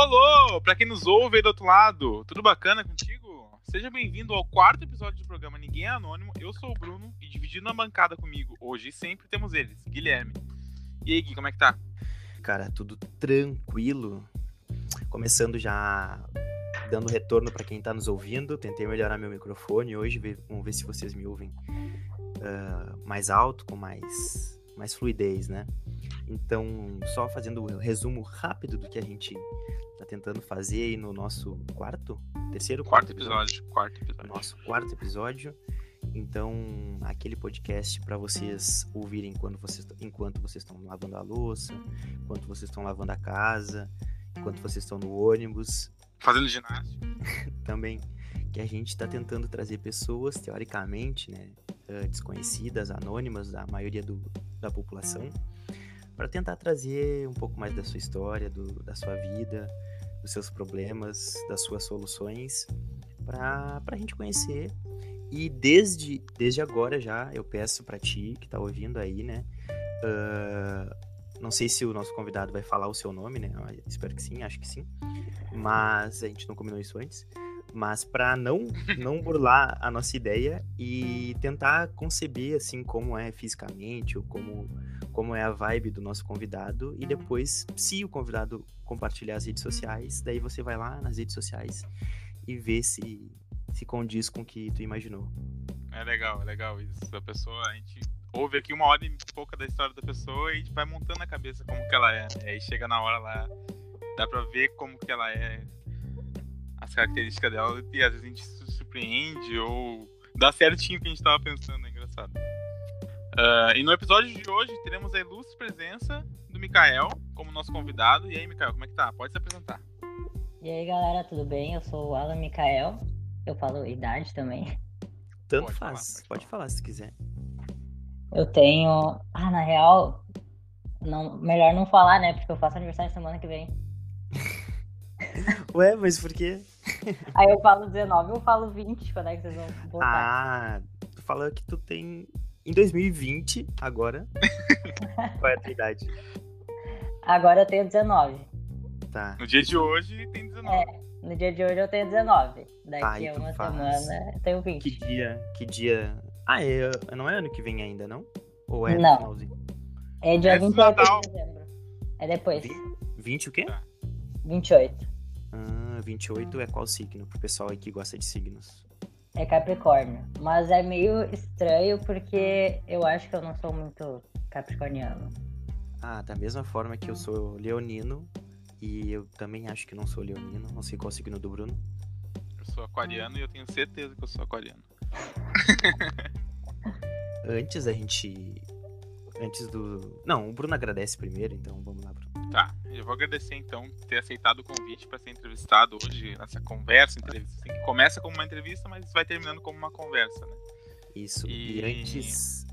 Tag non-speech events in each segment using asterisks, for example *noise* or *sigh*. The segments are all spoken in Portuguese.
Olô, pra quem nos ouve aí do outro lado, tudo bacana contigo? Seja bem-vindo ao quarto episódio do programa Ninguém é Anônimo. Eu sou o Bruno e dividindo a bancada comigo hoje e sempre temos eles, Guilherme. E aí, Gui, como é que tá? Cara, tudo tranquilo. Começando já dando retorno para quem tá nos ouvindo. Tentei melhorar meu microfone hoje, vamos ver se vocês me ouvem uh, mais alto, com mais, mais fluidez, né? Então, só fazendo um resumo rápido do que a gente tá tentando fazer aí no nosso quarto, terceiro quarto, quarto episódio, episódio, quarto episódio. Nosso quarto episódio. Então, aquele podcast para vocês ouvirem quando vocês, enquanto vocês estão lavando a louça, enquanto vocês estão lavando a casa, enquanto vocês estão no ônibus. Fazendo ginástica. *laughs* Também. Que a gente está tentando trazer pessoas, teoricamente, né, desconhecidas, anônimas, da maioria do, da população, para tentar trazer um pouco mais da sua história, do, da sua vida, dos seus problemas, das suas soluções, para a gente conhecer. E desde, desde agora já eu peço para ti que tá ouvindo aí, né? Uh, não sei se o nosso convidado vai falar o seu nome, né? Eu espero que sim, acho que sim. Mas a gente não combinou isso antes mas para não não burlar a nossa ideia e tentar conceber assim como é fisicamente ou como como é a vibe do nosso convidado e depois se o convidado compartilhar as redes sociais, daí você vai lá nas redes sociais e vê se se condiz com o que tu imaginou. É legal, é legal isso. A pessoa, a gente ouve aqui uma hora e pouca da história da pessoa e a gente vai montando na cabeça como que ela é. Aí chega na hora lá, dá pra ver como que ela é, as características dela e às vezes a gente se surpreende ou dá certinho o que a gente tava pensando, é engraçado. Uh, e no episódio de hoje teremos a ilustre presença do Mikael como nosso convidado. E aí, Mikael, como é que tá? Pode se apresentar. E aí, galera, tudo bem? Eu sou o Alan Mikael. Eu falo idade também. Tanto pode faz. Falar, pode, pode falar se quiser. Eu tenho. Ah, na real, não... melhor não falar, né? Porque eu faço aniversário semana que vem. *laughs* Ué, mas por quê? Aí eu falo 19, eu falo 20, quando é que vocês vão voltar? Ah, tu fala que tu tem em 2020, agora. *laughs* qual é a tua idade? Agora eu tenho 19. Tá. No dia de hoje tem 19. É, no dia de hoje eu tenho 19. Daqui a uma faz... semana eu tenho 20. Que dia? Que dia? Ah, é, não é ano que vem ainda, não? Ou é não. finalzinho? É dia é 28 de dezembro. É depois. 20 o quê? Tá. 28. Ah, 28 é qual signo? Pro pessoal aí que gosta de signos. É Capricórnio. Mas é meio estranho porque eu acho que eu não sou muito capricorniano. Ah, da mesma forma que eu sou leonino. E eu também acho que não sou leonino. Não sei qual é o signo do Bruno. Eu sou aquariano e eu tenho certeza que eu sou aquariano. *laughs* Antes a gente. Antes do. Não, o Bruno agradece primeiro, então vamos lá, Bruno. Tá, eu vou agradecer então ter aceitado o convite para ser entrevistado hoje nessa conversa, entrevista. Assim, que começa como uma entrevista, mas vai terminando como uma conversa, né? Isso. E, e antes,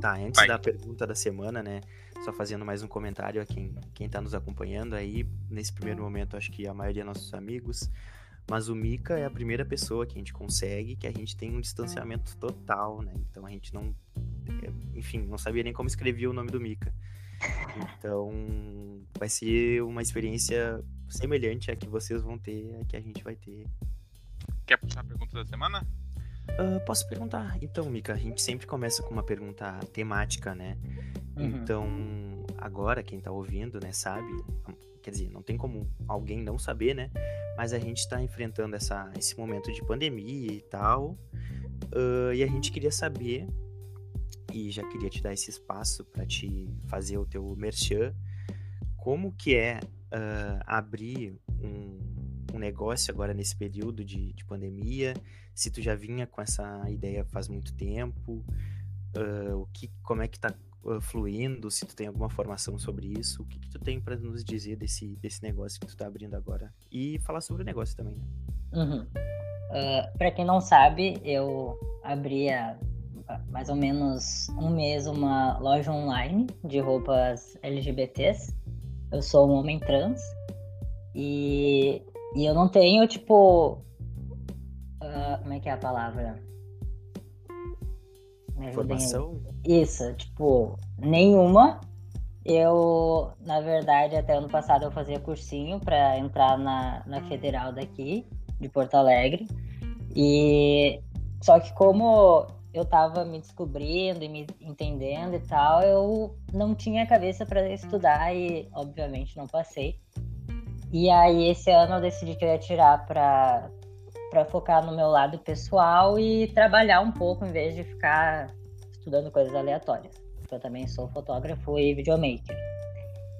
tá, antes vai. da pergunta da semana, né? Só fazendo mais um comentário a quem quem tá nos acompanhando aí nesse primeiro momento, acho que a maioria dos nossos amigos, mas o Mika é a primeira pessoa que a gente consegue, que a gente tem um distanciamento total, né? Então a gente não, enfim, não sabia nem como escrever o nome do Mika. Então, vai ser uma experiência semelhante à que vocês vão ter, a que a gente vai ter. Quer puxar a pergunta da semana? Uh, posso perguntar. Então, Mika, a gente sempre começa com uma pergunta temática, né? Uhum. Então, agora, quem tá ouvindo, né, sabe. Quer dizer, não tem como alguém não saber, né? Mas a gente tá enfrentando essa, esse momento de pandemia e tal. Uh, e a gente queria saber e já queria te dar esse espaço para te fazer o teu merchan. Como que é uh, abrir um, um, negócio agora nesse período de, de, pandemia? Se tu já vinha com essa ideia faz muito tempo, uh, o que, como é que tá fluindo? Se tu tem alguma formação sobre isso, o que, que tu tem para nos dizer desse, desse negócio que tu tá abrindo agora? E falar sobre o negócio também, né? Uhum. Uh, para quem não sabe, eu abri a mais ou menos um mês uma loja online de roupas LGBTs. Eu sou um homem trans e, e eu não tenho, tipo. Uh, como é que é a palavra? Formação? Isso, tipo, nenhuma. Eu, na verdade, até ano passado eu fazia cursinho para entrar na, na federal daqui, de Porto Alegre. E só que como eu tava me descobrindo e me entendendo e tal, eu não tinha cabeça para estudar e, obviamente, não passei. E aí, esse ano eu decidi que eu ia tirar para para focar no meu lado pessoal e trabalhar um pouco em vez de ficar estudando coisas aleatórias. Eu também sou fotógrafo e videomaker.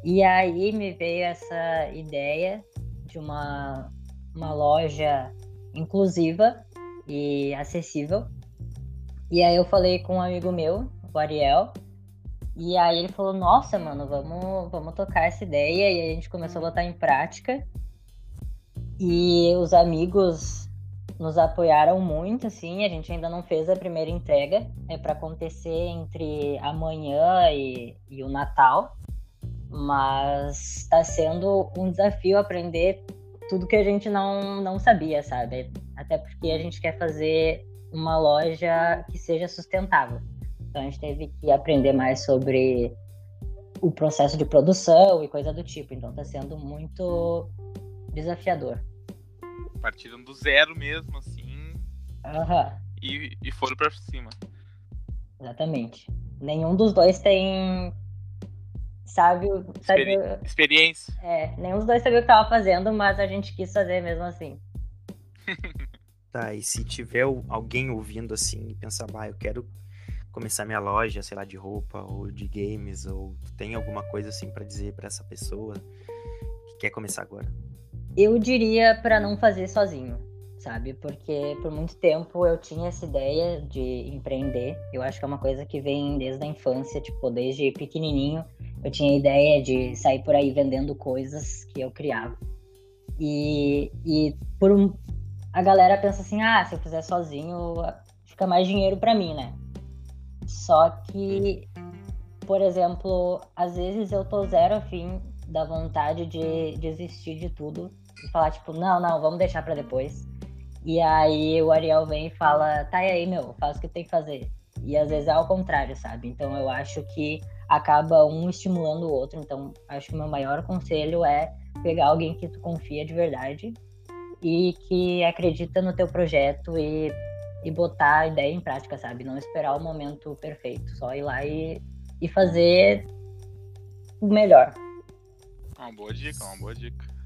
E aí me veio essa ideia de uma, uma loja inclusiva e acessível. E aí eu falei com um amigo meu, o Ariel, e aí ele falou, nossa, mano, vamos, vamos tocar essa ideia. E aí a gente começou a botar em prática. E os amigos nos apoiaram muito, assim. A gente ainda não fez a primeira entrega, é para acontecer entre amanhã e, e o Natal, mas está sendo um desafio aprender tudo que a gente não, não sabia, sabe? Até porque a gente quer fazer uma loja que seja sustentável. Então a gente teve que aprender mais sobre o processo de produção e coisa do tipo. Então está sendo muito desafiador partiram do zero mesmo, assim. Uhum. E, e foram pra cima. Exatamente. Nenhum dos dois tem. Sabe, sabe Experi experiência. É, nenhum dos dois sabia o que tava fazendo, mas a gente quis fazer mesmo assim. *laughs* tá, e se tiver alguém ouvindo assim e pensar, bah, eu quero começar minha loja, sei lá, de roupa ou de games, ou tem alguma coisa assim para dizer para essa pessoa que quer começar agora? Eu diria para não fazer sozinho, sabe? Porque por muito tempo eu tinha essa ideia de empreender. Eu acho que é uma coisa que vem desde a infância, tipo, desde pequenininho. Eu tinha a ideia de sair por aí vendendo coisas que eu criava. E, e por um, a galera pensa assim: ah, se eu fizer sozinho, fica mais dinheiro para mim, né? Só que, por exemplo, às vezes eu tô zero afim da vontade de desistir de tudo e falar, tipo, não, não, vamos deixar para depois. E aí o Ariel vem e fala, tá aí, meu, faz o que tem que fazer. E às vezes é ao contrário, sabe? Então eu acho que acaba um estimulando o outro. Então acho que o meu maior conselho é pegar alguém que tu confia de verdade e que acredita no teu projeto e, e botar a ideia em prática, sabe? Não esperar o momento perfeito, só ir lá e, e fazer o melhor. Uma boa dica, uma boa dica.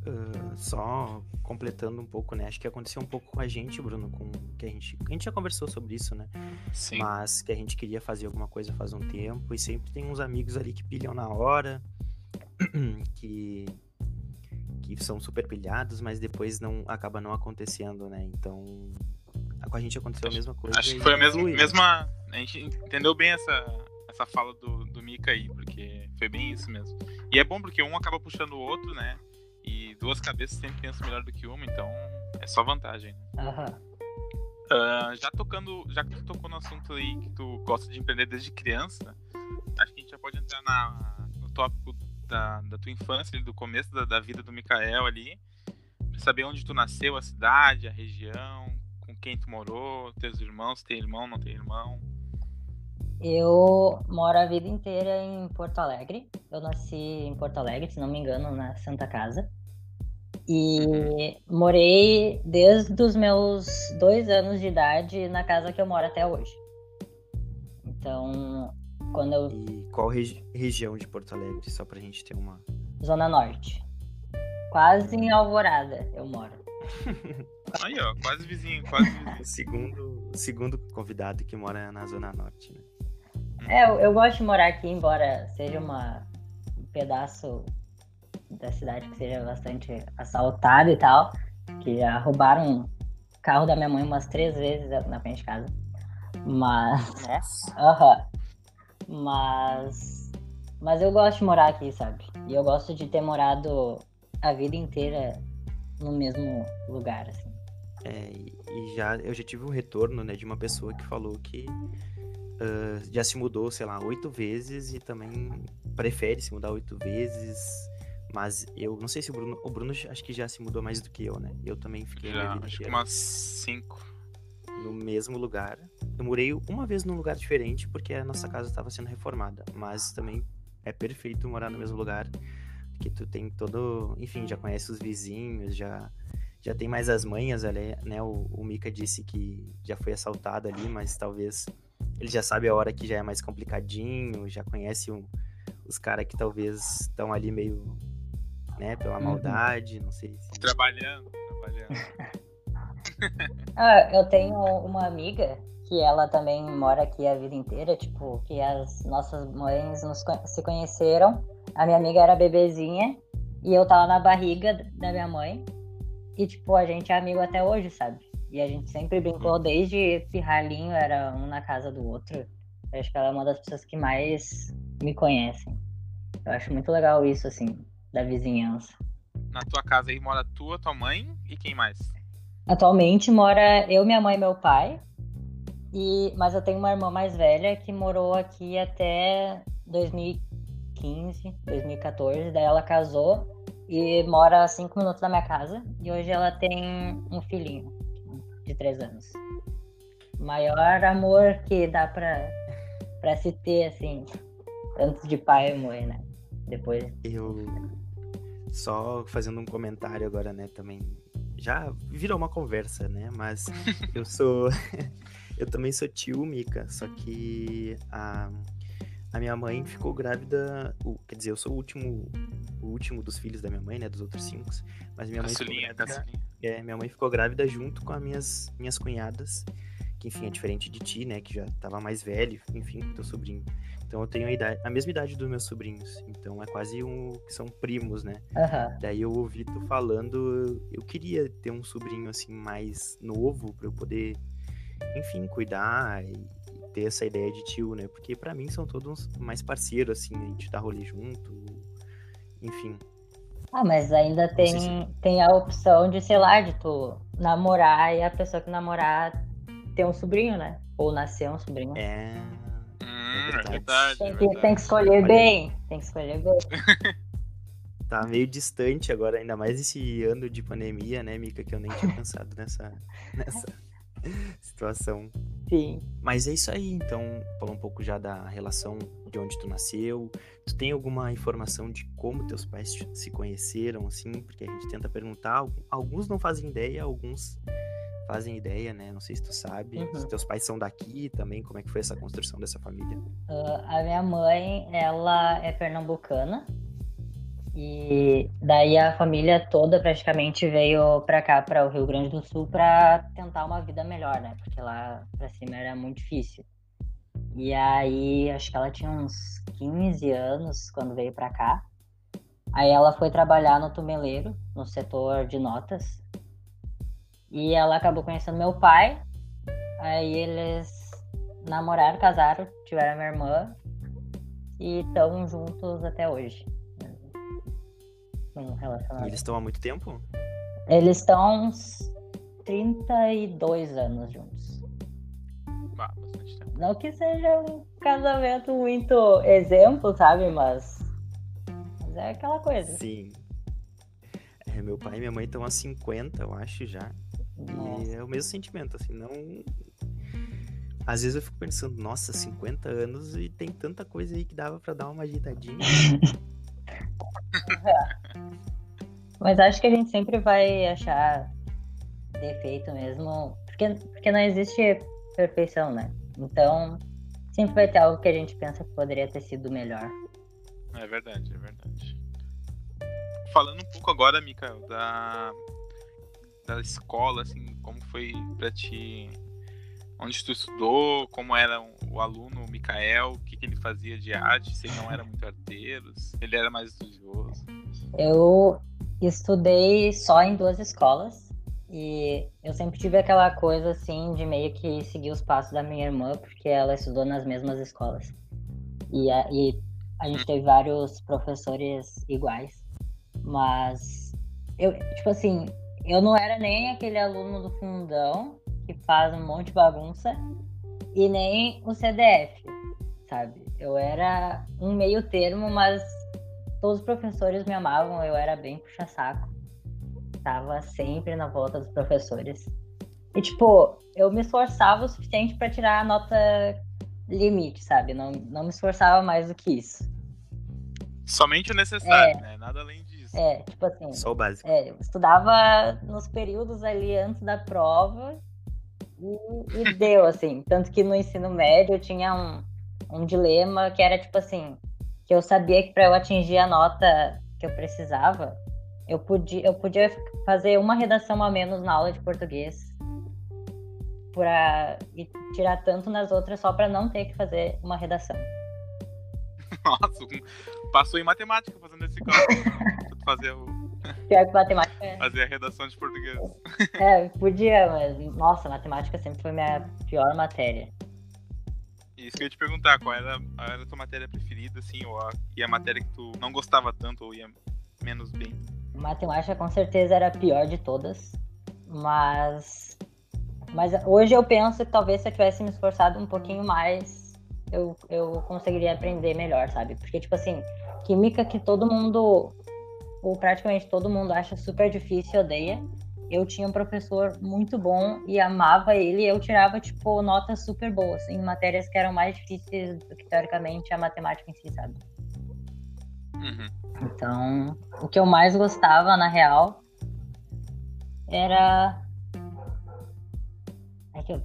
Uh, só completando um pouco, né? Acho que aconteceu um pouco com a gente, Bruno, com que a gente, a gente já conversou sobre isso, né? Sim. Mas que a gente queria fazer alguma coisa faz um tempo e sempre tem uns amigos ali que pilham na hora, *clears throat* que que são super pilhados, mas depois não acaba não acontecendo, né? Então, com a gente aconteceu a mesma coisa. Acho que foi a mesma, mesma, a gente entendeu bem essa essa fala do, do Mika aí, porque foi bem isso mesmo. E é bom porque um acaba puxando o outro, né? Duas cabeças sempre pensam melhor do que uma, então é só vantagem. Né? Uhum. Uh, já tocando, já que tu tocou no assunto aí que tu gosta de empreender desde criança, acho que a gente já pode entrar na, no tópico da, da tua infância, do começo da, da vida do Mikael ali, pra saber onde tu nasceu, a cidade, a região, com quem tu morou, teus irmãos, tem irmão, não tem irmão. Eu moro a vida inteira em Porto Alegre. Eu nasci em Porto Alegre, se não me engano, na Santa Casa. E morei desde os meus dois anos de idade na casa que eu moro até hoje. Então, quando eu. E qual regi região de Porto Alegre, só pra gente ter uma. Zona Norte. Quase em Alvorada eu moro. *laughs* Aí, ó, quase vizinho, quase vizinho. segundo, segundo convidado que mora na Zona Norte, né? É, eu, eu, gosto de morar aqui, embora seja uma, um pedaço da cidade que seja bastante assaltado e tal. Que já roubaram o carro da minha mãe umas três vezes na frente de casa. Mas. Nossa! Aham. Mas. Mas eu gosto de morar aqui, sabe? E eu gosto de ter morado a vida inteira no mesmo lugar, assim. É, e já eu já tive um retorno, né, de uma pessoa que falou que uh, já se mudou, sei lá, oito vezes e também prefere se mudar oito vezes. Mas eu não sei se o Bruno. O Bruno acho que já se mudou mais do que eu, né? Eu também fiquei já, acho que umas cinco. No mesmo lugar. Eu morei uma vez num lugar diferente porque a nossa casa estava sendo reformada. Mas também é perfeito morar no mesmo lugar, porque tu tem todo, enfim, já conhece os vizinhos, já já tem mais as manhas ali, né? O, o Mika disse que já foi assaltado ali, mas talvez ele já sabe a hora que já é mais complicadinho, já conhece um, os caras que talvez estão ali meio, né, pela uhum. maldade, não sei. Se... Trabalhando, trabalhando. *laughs* ah, eu tenho uma amiga que ela também mora aqui a vida inteira, tipo, que as nossas mães nos, se conheceram. A minha amiga era bebezinha e eu tava na barriga da minha mãe. E, tipo, a gente é amigo até hoje, sabe? E a gente sempre brincou uhum. desde pirralhinho, era um na casa do outro. Eu acho que ela é uma das pessoas que mais me conhecem. Eu acho muito legal isso, assim, da vizinhança. Na tua casa aí mora tu, tua mãe e quem mais? Atualmente mora eu, minha mãe e meu pai. E, mas eu tenho uma irmã mais velha que morou aqui até 2015, 2014. Daí ela casou e mora a cinco minutos da minha casa. E hoje ela tem um filhinho de três anos. Maior amor que dá pra, pra se ter, assim, antes de pai e mãe, né? Depois. Eu. Só fazendo um comentário agora, né, também. Já virou uma conversa, né? Mas *laughs* eu sou. *laughs* eu também sou tio, Mica, só que a, a minha mãe ficou grávida. O, quer dizer, eu sou o último, o último dos filhos da minha mãe, né? Dos outros cinco. Mas minha mãe. Caçulinha, ficou grávida, caçulinha. É, minha mãe ficou grávida junto com as minhas, minhas cunhadas, que enfim é diferente de ti, né? Que já tava mais velho, enfim, com teu sobrinho. Então eu tenho a, idade, a mesma idade dos meus sobrinhos. Então é quase um. que são primos, né? Uhum. Daí eu ouvi tu falando. Eu queria ter um sobrinho assim mais novo para eu poder, enfim, cuidar e, e, ter essa ideia de tio, né? Porque para mim são todos mais parceiros, assim, a gente dá rolê junto. Enfim. Ah, mas ainda tem, se... tem a opção de, sei lá, de tu namorar e a pessoa que namorar ter um sobrinho, né? Ou nascer um sobrinho. É. Hum, é verdade. Tem, que, verdade. tem que escolher bem. Tem que escolher bem. tá meio distante agora, ainda mais esse ano de pandemia, né, Mica? Que eu nem tinha pensado nessa, nessa *laughs* situação. Sim. Mas é isso aí, então, falar um pouco já da relação de onde tu nasceu. Tu tem alguma informação de como teus pais se conheceram, assim? Porque a gente tenta perguntar. Alguns não fazem ideia, alguns fazem ideia, né? Não sei se tu sabe. Uhum. Se teus pais são daqui também, como é que foi essa construção dessa família? Uh, a minha mãe, ela é pernambucana. E daí a família toda praticamente veio para cá, para o Rio Grande do Sul, para tentar uma vida melhor, né? Porque lá para cima era muito difícil. E aí, acho que ela tinha uns 15 anos quando veio para cá. Aí ela foi trabalhar no tumeleiro, no setor de notas. E ela acabou conhecendo meu pai. Aí eles namoraram, casaram, tiveram minha irmã e estão juntos até hoje. Relacionamento. E eles estão há muito tempo? Eles estão uns 32 anos juntos. Ah, bastante tempo. Não que seja um casamento muito exemplo, sabe? Mas, mas é aquela coisa. Sim. É, meu pai e minha mãe estão há 50, eu acho, já. Nossa. E é o mesmo sentimento, assim, não. Às vezes eu fico pensando, nossa, 50 anos e tem tanta coisa aí que dava para dar uma agitadinha. *laughs* Mas acho que a gente sempre vai achar defeito mesmo, porque, porque não existe perfeição, né? Então, sempre vai ter algo que a gente pensa que poderia ter sido melhor. É verdade, é verdade. Falando um pouco agora, Mikael, da, da escola, assim, como foi pra ti, onde tu estudou, como era o aluno o Mikael, o que, que ele fazia de arte, se ele não era muito arteiro, se ele era mais estudioso. Eu estudei só em duas escolas e eu sempre tive aquela coisa assim de meio que seguir os passos da minha irmã, porque ela estudou nas mesmas escolas. E a, e a gente teve vários professores iguais. Mas eu, tipo assim, eu não era nem aquele aluno do fundão que faz um monte de bagunça e nem o CDF, sabe? Eu era um meio termo, mas todos os professores me amavam, eu era bem puxa-saco. Tava sempre na volta dos professores. E, tipo, eu me esforçava o suficiente para tirar a nota limite, sabe? Não, não me esforçava mais do que isso. Somente o necessário, é, né? Nada além disso. É, tipo assim. Só o básico. É, eu estudava nos períodos ali antes da prova e, e deu, assim. Tanto que no ensino médio eu tinha um, um dilema que era tipo assim, que eu sabia que para eu atingir a nota que eu precisava, eu podia, eu podia fazer uma redação a menos na aula de português para tirar tanto nas outras só para não ter que fazer uma redação. *laughs* Nossa, passou em matemática fazendo esse cálculo. *laughs* fazer o Pior que matemática. É. Fazer a redação de português. É, podia, mas nossa, matemática sempre foi minha pior matéria. Isso que eu ia te perguntar, qual era, era a tua matéria preferida, assim, ou a, e a matéria que tu não gostava tanto ou ia menos bem? Matemática com certeza era a pior de todas, mas mas hoje eu penso que talvez se eu tivesse me esforçado um pouquinho mais, eu, eu conseguiria aprender melhor, sabe? Porque, tipo assim, química que todo mundo, ou praticamente todo mundo acha super difícil e odeia, eu tinha um professor muito bom e amava ele, eu tirava, tipo, notas super boas em matérias que eram mais difíceis do que, teoricamente, a matemática em si, sabe? Uhum. Então, o que eu mais gostava, na real, era. É que eu,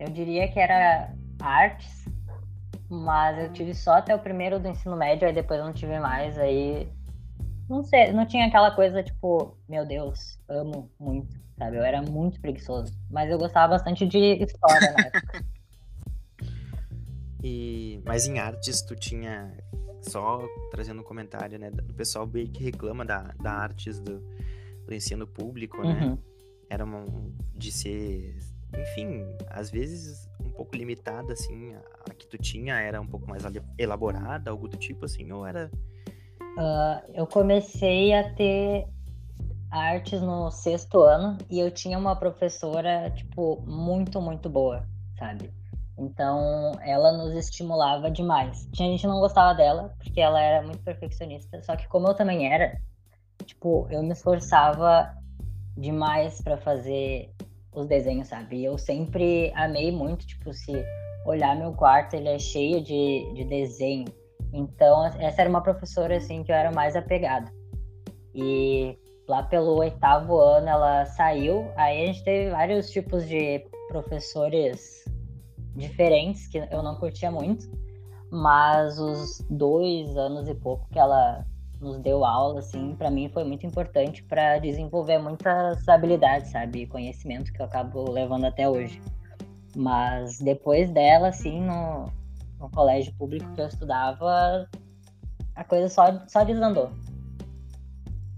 eu diria que era artes, mas eu tive só até o primeiro do ensino médio, aí depois eu não tive mais, aí não sei, não tinha aquela coisa tipo, meu Deus, amo muito, sabe? Eu era muito preguiçoso, mas eu gostava bastante de história na época. *laughs* E, mas em artes tu tinha só trazendo um comentário, né, do pessoal meio que reclama da, da artes do, do ensino público, né? Uhum. Era uma, de ser, enfim, às vezes um pouco limitada assim, a, a que tu tinha era um pouco mais elaborada, algo do tipo assim, ou era Uh, eu comecei a ter artes no sexto ano e eu tinha uma professora, tipo, muito, muito boa, sabe? Então, ela nos estimulava demais. Tinha gente não gostava dela, porque ela era muito perfeccionista, só que como eu também era, tipo, eu me esforçava demais para fazer os desenhos, sabe? Eu sempre amei muito, tipo, se olhar meu quarto, ele é cheio de, de desenho então, essa era uma professora, assim, que eu era mais apegada. E lá pelo oitavo ano ela saiu, aí a gente teve vários tipos de professores diferentes, que eu não curtia muito, mas os dois anos e pouco que ela nos deu aula, assim, para mim foi muito importante para desenvolver muitas habilidades, sabe, conhecimento que eu acabo levando até hoje. Mas depois dela, assim, no, no colégio público que eu estudava, a coisa só, só desandou.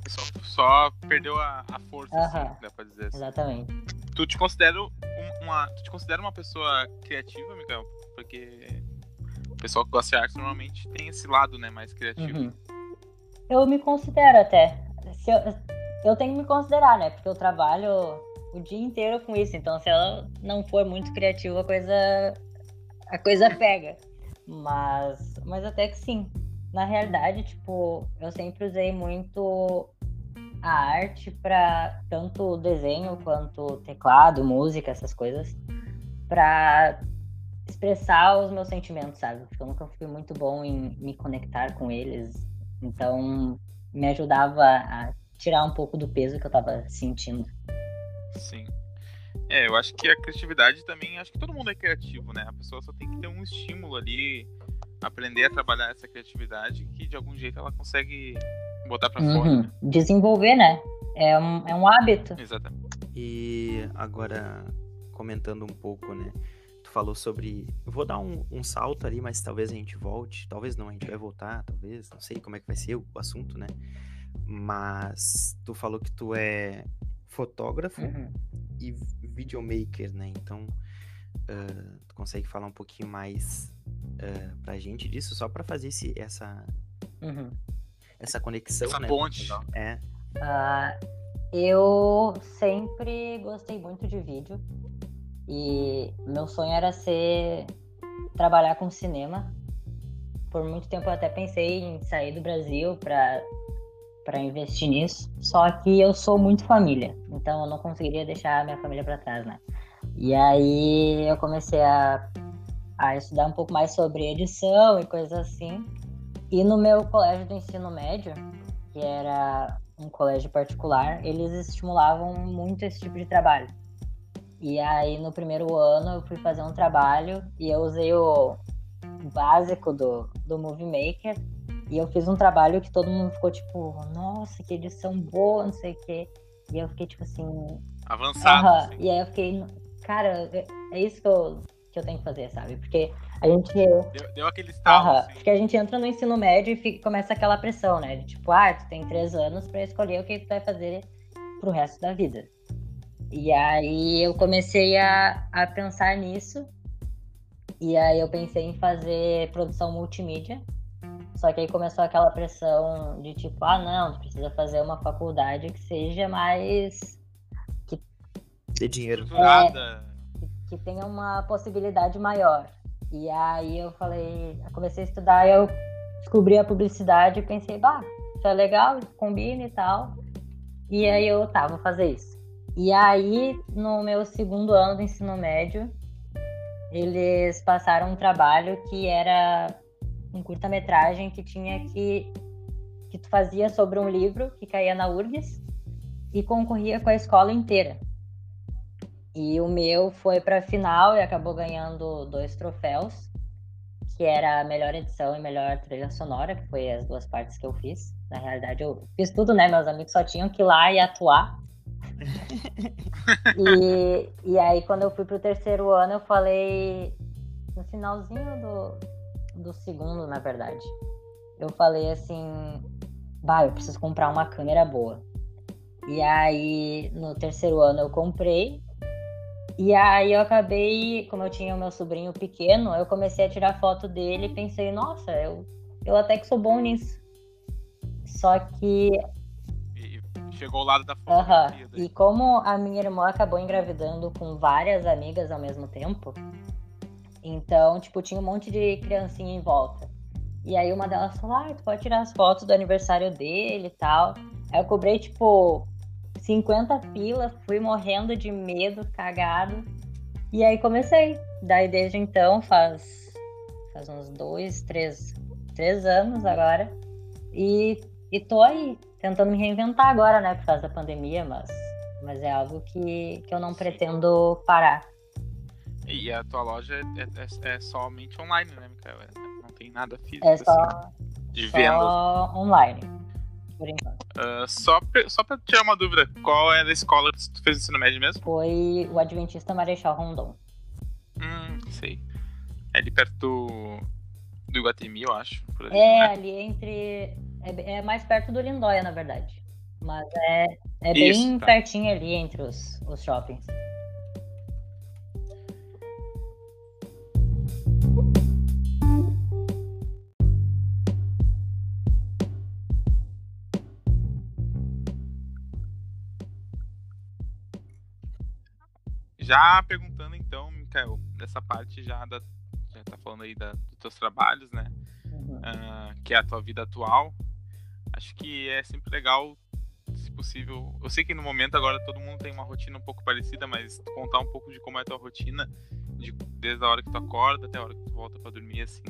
Só, só perdeu a, a força, assim, dá pra dizer assim. Exatamente. Tu te considera uma, tu te considera uma pessoa criativa, Miguel? Porque o pessoal que gosta de arte normalmente tem esse lado, né, mais criativo. Uhum. Eu me considero até. Se eu, eu tenho que me considerar, né? Porque eu trabalho o dia inteiro com isso. Então, se ela não for muito criativa, a coisa a coisa pega. Mas, mas até que sim. Na realidade, tipo, eu sempre usei muito a arte para tanto desenho quanto teclado, música, essas coisas, para expressar os meus sentimentos, sabe? Porque eu nunca fui muito bom em me conectar com eles. Então, me ajudava a tirar um pouco do peso que eu tava sentindo. Sim. É, eu acho que a criatividade também, acho que todo mundo é criativo, né? A pessoa só tem que ter um estímulo ali, aprender a trabalhar essa criatividade, que de algum jeito ela consegue botar pra uhum. fora. Né? Desenvolver, né? É um, é um hábito. Exatamente. E agora, comentando um pouco, né? Tu falou sobre. Eu vou dar um, um salto ali, mas talvez a gente volte. Talvez não, a gente vai voltar, talvez. Não sei como é que vai ser o assunto, né? Mas tu falou que tu é fotógrafo uhum. E videomaker, né? Então, uh, tu consegue falar um pouquinho mais uh, pra gente disso, só para fazer esse, essa, uhum. essa conexão, essa né? ponte. É. Uh, eu sempre gostei muito de vídeo e meu sonho era ser trabalhar com cinema. Por muito tempo eu até pensei em sair do Brasil para para investir nisso. Só que eu sou muito família, então eu não conseguiria deixar a minha família para trás, né? E aí eu comecei a, a estudar um pouco mais sobre edição e coisas assim. E no meu colégio do ensino médio, que era um colégio particular, eles estimulavam muito esse tipo de trabalho. E aí no primeiro ano eu fui fazer um trabalho e eu usei o básico do, do Movie Maker e eu fiz um trabalho que todo mundo ficou tipo, nossa, que edição boa, não sei o quê. E eu fiquei tipo assim. Avançado. Uh -huh. assim. E aí eu fiquei, cara, é, é isso que eu, que eu tenho que fazer, sabe? Porque a gente. Deu, deu aquele estalo. Uh -huh. assim. Porque a gente entra no ensino médio e fica, começa aquela pressão, né? De tipo, ah, tu tem três anos para escolher o que tu vai fazer pro resto da vida. E aí eu comecei a, a pensar nisso. E aí eu pensei em fazer produção multimídia. Só que aí começou aquela pressão de tipo, ah não, tu precisa fazer uma faculdade que seja mais. Que... De dinheiro. É, que, que tenha uma possibilidade maior. E aí eu falei, eu comecei a estudar e eu descobri a publicidade e pensei, bah, isso é legal, combina e tal. E aí eu, tá, vou fazer isso. E aí, no meu segundo ano do ensino médio, eles passaram um trabalho que era um curta-metragem que tinha que que tu fazia sobre um livro que caía na URGS e concorria com a escola inteira. E o meu foi para final e acabou ganhando dois troféus, que era a melhor edição e melhor trilha sonora, que foi as duas partes que eu fiz. Na realidade, eu fiz tudo, né? Meus amigos só tinham que ir lá e atuar *laughs* e, e aí, quando eu fui pro terceiro ano, eu falei. No finalzinho do, do segundo, na verdade. Eu falei assim: Bah, eu preciso comprar uma câmera boa. E aí, no terceiro ano, eu comprei. E aí, eu acabei, como eu tinha o meu sobrinho pequeno, eu comecei a tirar foto dele e pensei: Nossa, eu, eu até que sou bom nisso. Só que chegou ao lado da fotografia. Uhum. E como a minha irmã acabou engravidando com várias amigas ao mesmo tempo, então, tipo, tinha um monte de criancinha em volta. E aí uma delas falou, ah, tu pode tirar as fotos do aniversário dele e tal. Aí eu cobrei, tipo, 50 pila, fui morrendo de medo, cagado. E aí comecei. Daí desde então faz, faz uns dois, três, três anos agora. E, e tô aí, tentando me reinventar agora, né, por causa da pandemia, mas, mas é algo que, que eu não pretendo parar. E a tua loja é, é, é somente online, né, Micael? É, não tem nada físico é só, assim, de venda. Só online, por enquanto. Uh, só, só pra tirar uma dúvida, qual era a escola que tu fez o ensino médio mesmo? Foi o Adventista Marechal Rondon. Hum, sei. É ali perto do, do Iguatemi, eu acho. Ali, é, né? ali entre é, é mais perto do Lindóia, na verdade. Mas é, é bem Isso, tá. pertinho ali entre os, os shoppings. Já perguntando então, Mikael, dessa parte já da. Já tá falando aí da, dos teus trabalhos, né? Uhum. Uh, que é a tua vida atual acho que é sempre legal, possível. Eu sei que no momento agora todo mundo tem uma rotina um pouco parecida, mas contar um pouco de como é a tua rotina, de, desde a hora que tu acorda até a hora que tu volta para dormir, assim.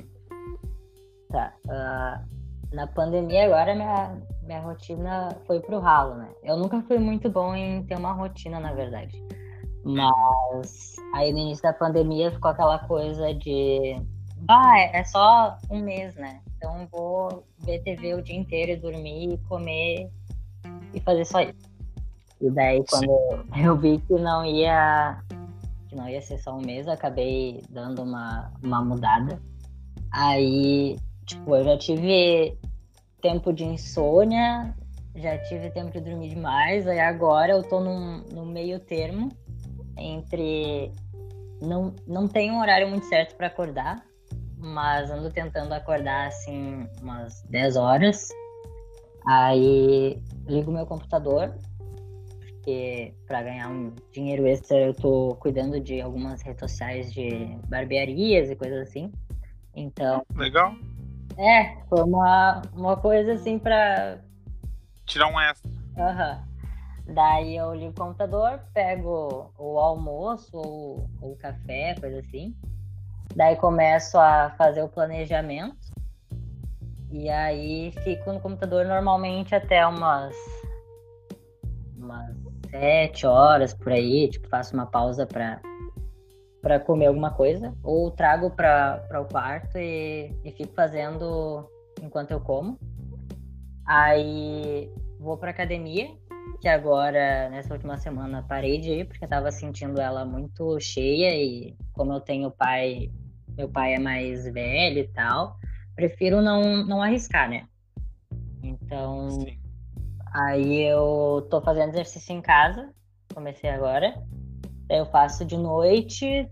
Tá. Uh, na pandemia agora minha, minha rotina foi pro ralo, né? Eu nunca fui muito bom em ter uma rotina, na verdade. Mas aí no início da pandemia ficou aquela coisa de. Ah, é só um mês, né? Então vou ver TV o dia inteiro e dormir e comer e fazer só isso. E daí quando Sim. eu vi que não ia que não ia ser só um mês, eu acabei dando uma, uma mudada. Aí, tipo, eu já tive tempo de insônia, já tive tempo de dormir demais, aí agora eu tô num, num meio termo entre não, não tem um horário muito certo para acordar, mas ando tentando acordar assim umas 10 horas. Aí ligo meu computador, porque para ganhar um dinheiro extra eu tô cuidando de algumas redes sociais de barbearias e coisas assim. Então. Legal. É, foi uma, uma coisa assim pra. Tirar um extra. Aham. Uhum. Daí eu ligo o computador, pego o almoço ou o café, coisa assim. Daí começo a fazer o planejamento. E aí fico no computador normalmente até umas umas sete horas por aí, tipo, faço uma pausa para para comer alguma coisa, ou trago para o quarto e, e fico fazendo enquanto eu como. Aí vou para academia, que agora nessa última semana parei de ir porque eu tava sentindo ela muito cheia e como eu tenho pai, meu pai é mais velho e tal, prefiro não não arriscar, né? Então, Sim. aí eu tô fazendo exercício em casa, comecei agora. Eu faço de noite,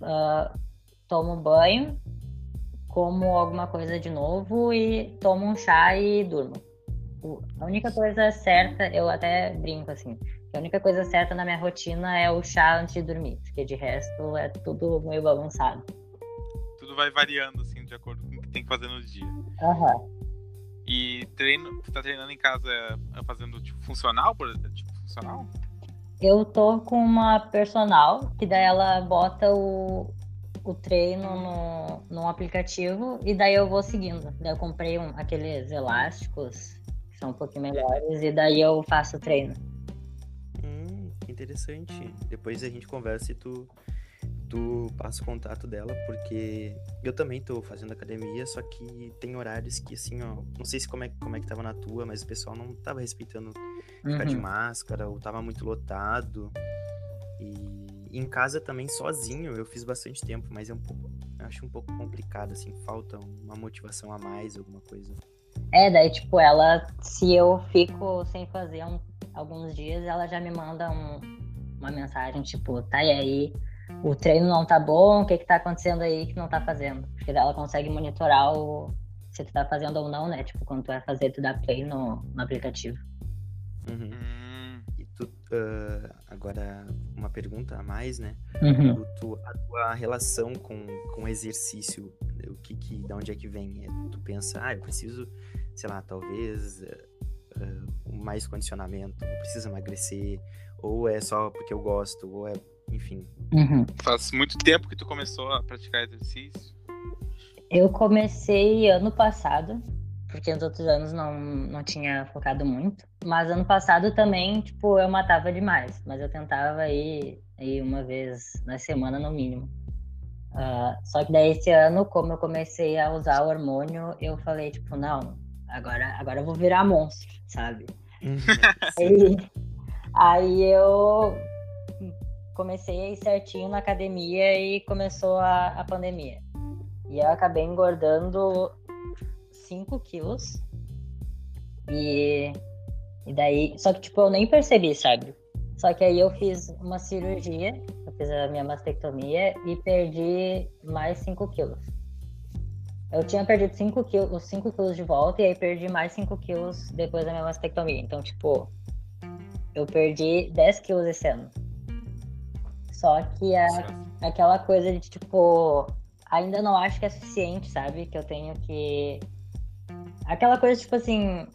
uh, tomo banho, como alguma coisa de novo e tomo um chá e durmo. A única coisa certa, eu até brinco assim, a única coisa certa na minha rotina é o chá antes de dormir, porque de resto é tudo meio balançado. Tudo vai variando, assim, de acordo com tem que fazer no dia. Aham. Uhum. E treino, tu tá treinando em casa é, fazendo tipo funcional, por exemplo? Tipo, funcional? Eu tô com uma personal, que daí ela bota o, o treino no, no aplicativo e daí eu vou seguindo. Daí eu comprei um, aqueles elásticos, que são um pouquinho melhores, e daí eu faço o treino. Hum, interessante. Depois a gente conversa e tu tu passa o contato dela, porque eu também tô fazendo academia, só que tem horários que, assim, ó, não sei se como é, como é que tava na tua, mas o pessoal não tava respeitando ficar uhum. de máscara, ou tava muito lotado. E em casa também, sozinho, eu fiz bastante tempo, mas é um pouco, acho um pouco complicado, assim, falta uma motivação a mais, alguma coisa. É, daí, tipo, ela, se eu fico sem fazer um, alguns dias, ela já me manda um, uma mensagem, tipo, tá, e aí? O treino não tá bom, o que que tá acontecendo aí que não tá fazendo. Porque ela consegue monitorar o, se tu tá fazendo ou não, né? Tipo, quando tu vai fazer, tu dá play no, no aplicativo. Uhum. Hum. E tu, uh, agora, uma pergunta a mais, né? Uhum. Tu, a tua relação com, com exercício, o que que, da onde é que vem? É, tu pensa, ah, eu preciso, sei lá, talvez uh, mais condicionamento, eu preciso emagrecer, ou é só porque eu gosto, ou é enfim. Uhum. Faz muito tempo que tu começou a praticar exercício? Eu comecei ano passado, porque nos outros anos não, não tinha focado muito. Mas ano passado também, tipo, eu matava demais. Mas eu tentava ir, ir uma vez na semana no mínimo. Uh, só que daí esse ano, como eu comecei a usar o hormônio, eu falei, tipo, não, agora, agora eu vou virar monstro, sabe? Uhum. *laughs* aí, aí eu comecei certinho na academia e começou a, a pandemia. E eu acabei engordando 5 quilos. E, e daí. Só que, tipo, eu nem percebi, sabe? Só que aí eu fiz uma cirurgia, eu fiz a minha mastectomia e perdi mais 5 quilos. Eu tinha perdido 5 quilos, os 5 quilos de volta e aí perdi mais 5 quilos depois da minha mastectomia. Então, tipo, eu perdi 10 quilos esse ano. Só que é aquela coisa de tipo, ainda não acho que é suficiente, sabe? Que eu tenho que. Aquela coisa, tipo assim,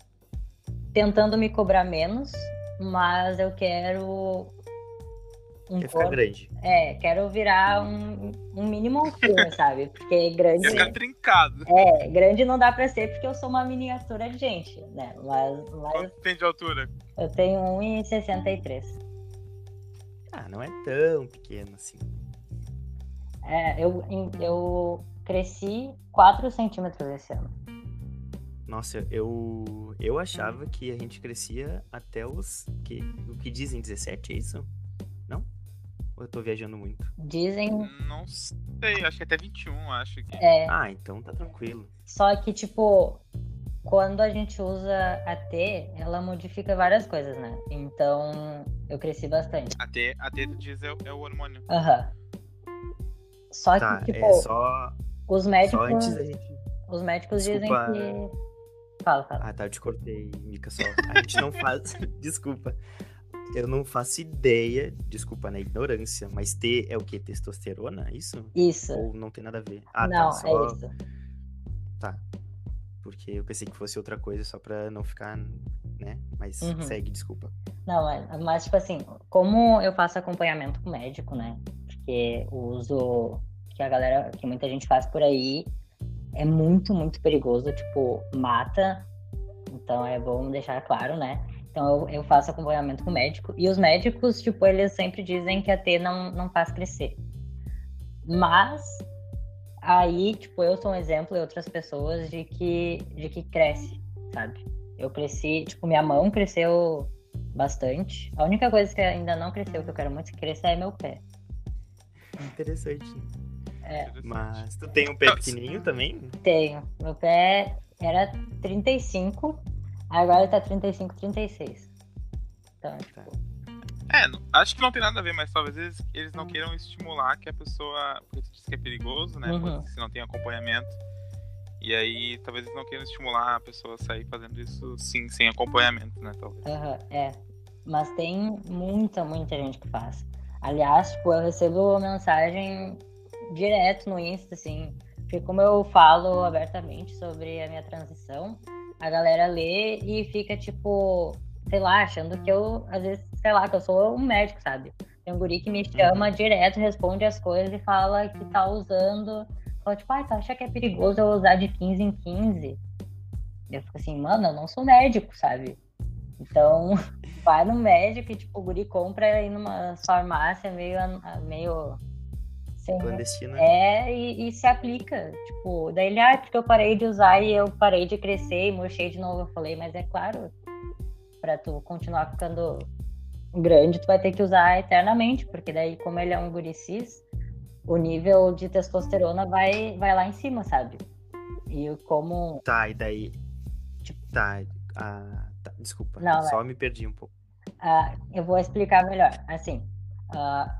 tentando me cobrar menos, mas eu quero. Um Quer ficar grande. É, quero virar um, um mini monstro, *laughs* sabe? Porque grande. Quer ficar trincado. É, grande não dá pra ser porque eu sou uma miniatura de gente, né? Mas. mas... Quanto tem de altura? Eu tenho 1,63. Ah, não é tão pequeno assim. É, eu, eu cresci 4 centímetros esse ano. Nossa, eu, eu achava que a gente crescia até os. Que, o que dizem 17, é isso? Não? Ou eu tô viajando muito? Dizem. Não sei, acho que até 21, acho que. É. Ah, então tá tranquilo. Só que, tipo, quando a gente usa a T, ela modifica várias coisas, né? Então, eu cresci bastante. A T, a T tu diz é, é o hormônio. Aham. Uhum. Só tá, que, tipo, é só... os médicos. Só antes da gente... Os médicos Desculpa... dizem que. Fala, fala. Ah, tá, eu te cortei, Mica, só. A gente não faz. *laughs* Desculpa. Eu não faço ideia, desculpa na ignorância, mas T é o que? Testosterona? Isso? Isso. Ou não tem nada a ver? Ah, não, tá, só... é isso. Tá porque eu pensei que fosse outra coisa só pra não ficar, né? Mas uhum. segue, desculpa. Não, mas, mas, tipo assim, como eu faço acompanhamento com médico, né? Porque o uso que a galera, que muita gente faz por aí, é muito, muito perigoso, tipo, mata. Então é bom deixar claro, né? Então eu, eu faço acompanhamento com médico. E os médicos, tipo, eles sempre dizem que a T não, não faz crescer. Mas aí, tipo, eu sou um exemplo e outras pessoas de que, de que cresce, sabe? Eu cresci, tipo, minha mão cresceu bastante. A única coisa que ainda não cresceu, que eu quero muito crescer, é meu pé. Interessante. É. Mas tu tem um pé pequenininho também? Tenho. Meu pé era 35, agora tá 35, 36. Então, Tá. tipo, É, acho que não tem nada a ver, mas talvez eles, eles não queiram estimular que a pessoa. Porque tu disse que é perigoso, né? Uhum. Se não tem acompanhamento. E aí, talvez eles não queiram estimular a pessoa a sair fazendo isso sim, sem acompanhamento, né? Talvez. aham, é. Mas tem muita, muita gente que faz. Aliás, tipo, eu recebo mensagem direto no Insta, assim. Porque como eu falo abertamente sobre a minha transição, a galera lê e fica, tipo, sei lá, achando que eu, às vezes, sei lá, que eu sou um médico, sabe? Tem um guri que me chama direto, responde as coisas e fala que tá usando. Fala, tipo, ai, tu acha que é perigoso eu usar de 15 em 15? Eu fico assim, mano, eu não sou médico, sabe? Então, *laughs* vai no médico e, tipo, o guri compra aí numa farmácia meio, meio sem, Clandestina? é, e, e se aplica. Tipo, daí ele, ah, porque eu parei de usar e eu parei de crescer e murchei de novo. Eu falei, mas é claro, pra tu continuar ficando grande, tu vai ter que usar eternamente, porque daí, como ele é um guri cis, o nível de testosterona vai, vai lá em cima, sabe? E como. Tá, e daí. Tá, ah, tá, desculpa. Não, só me perdi um pouco. Ah, eu vou explicar melhor. Assim, ah,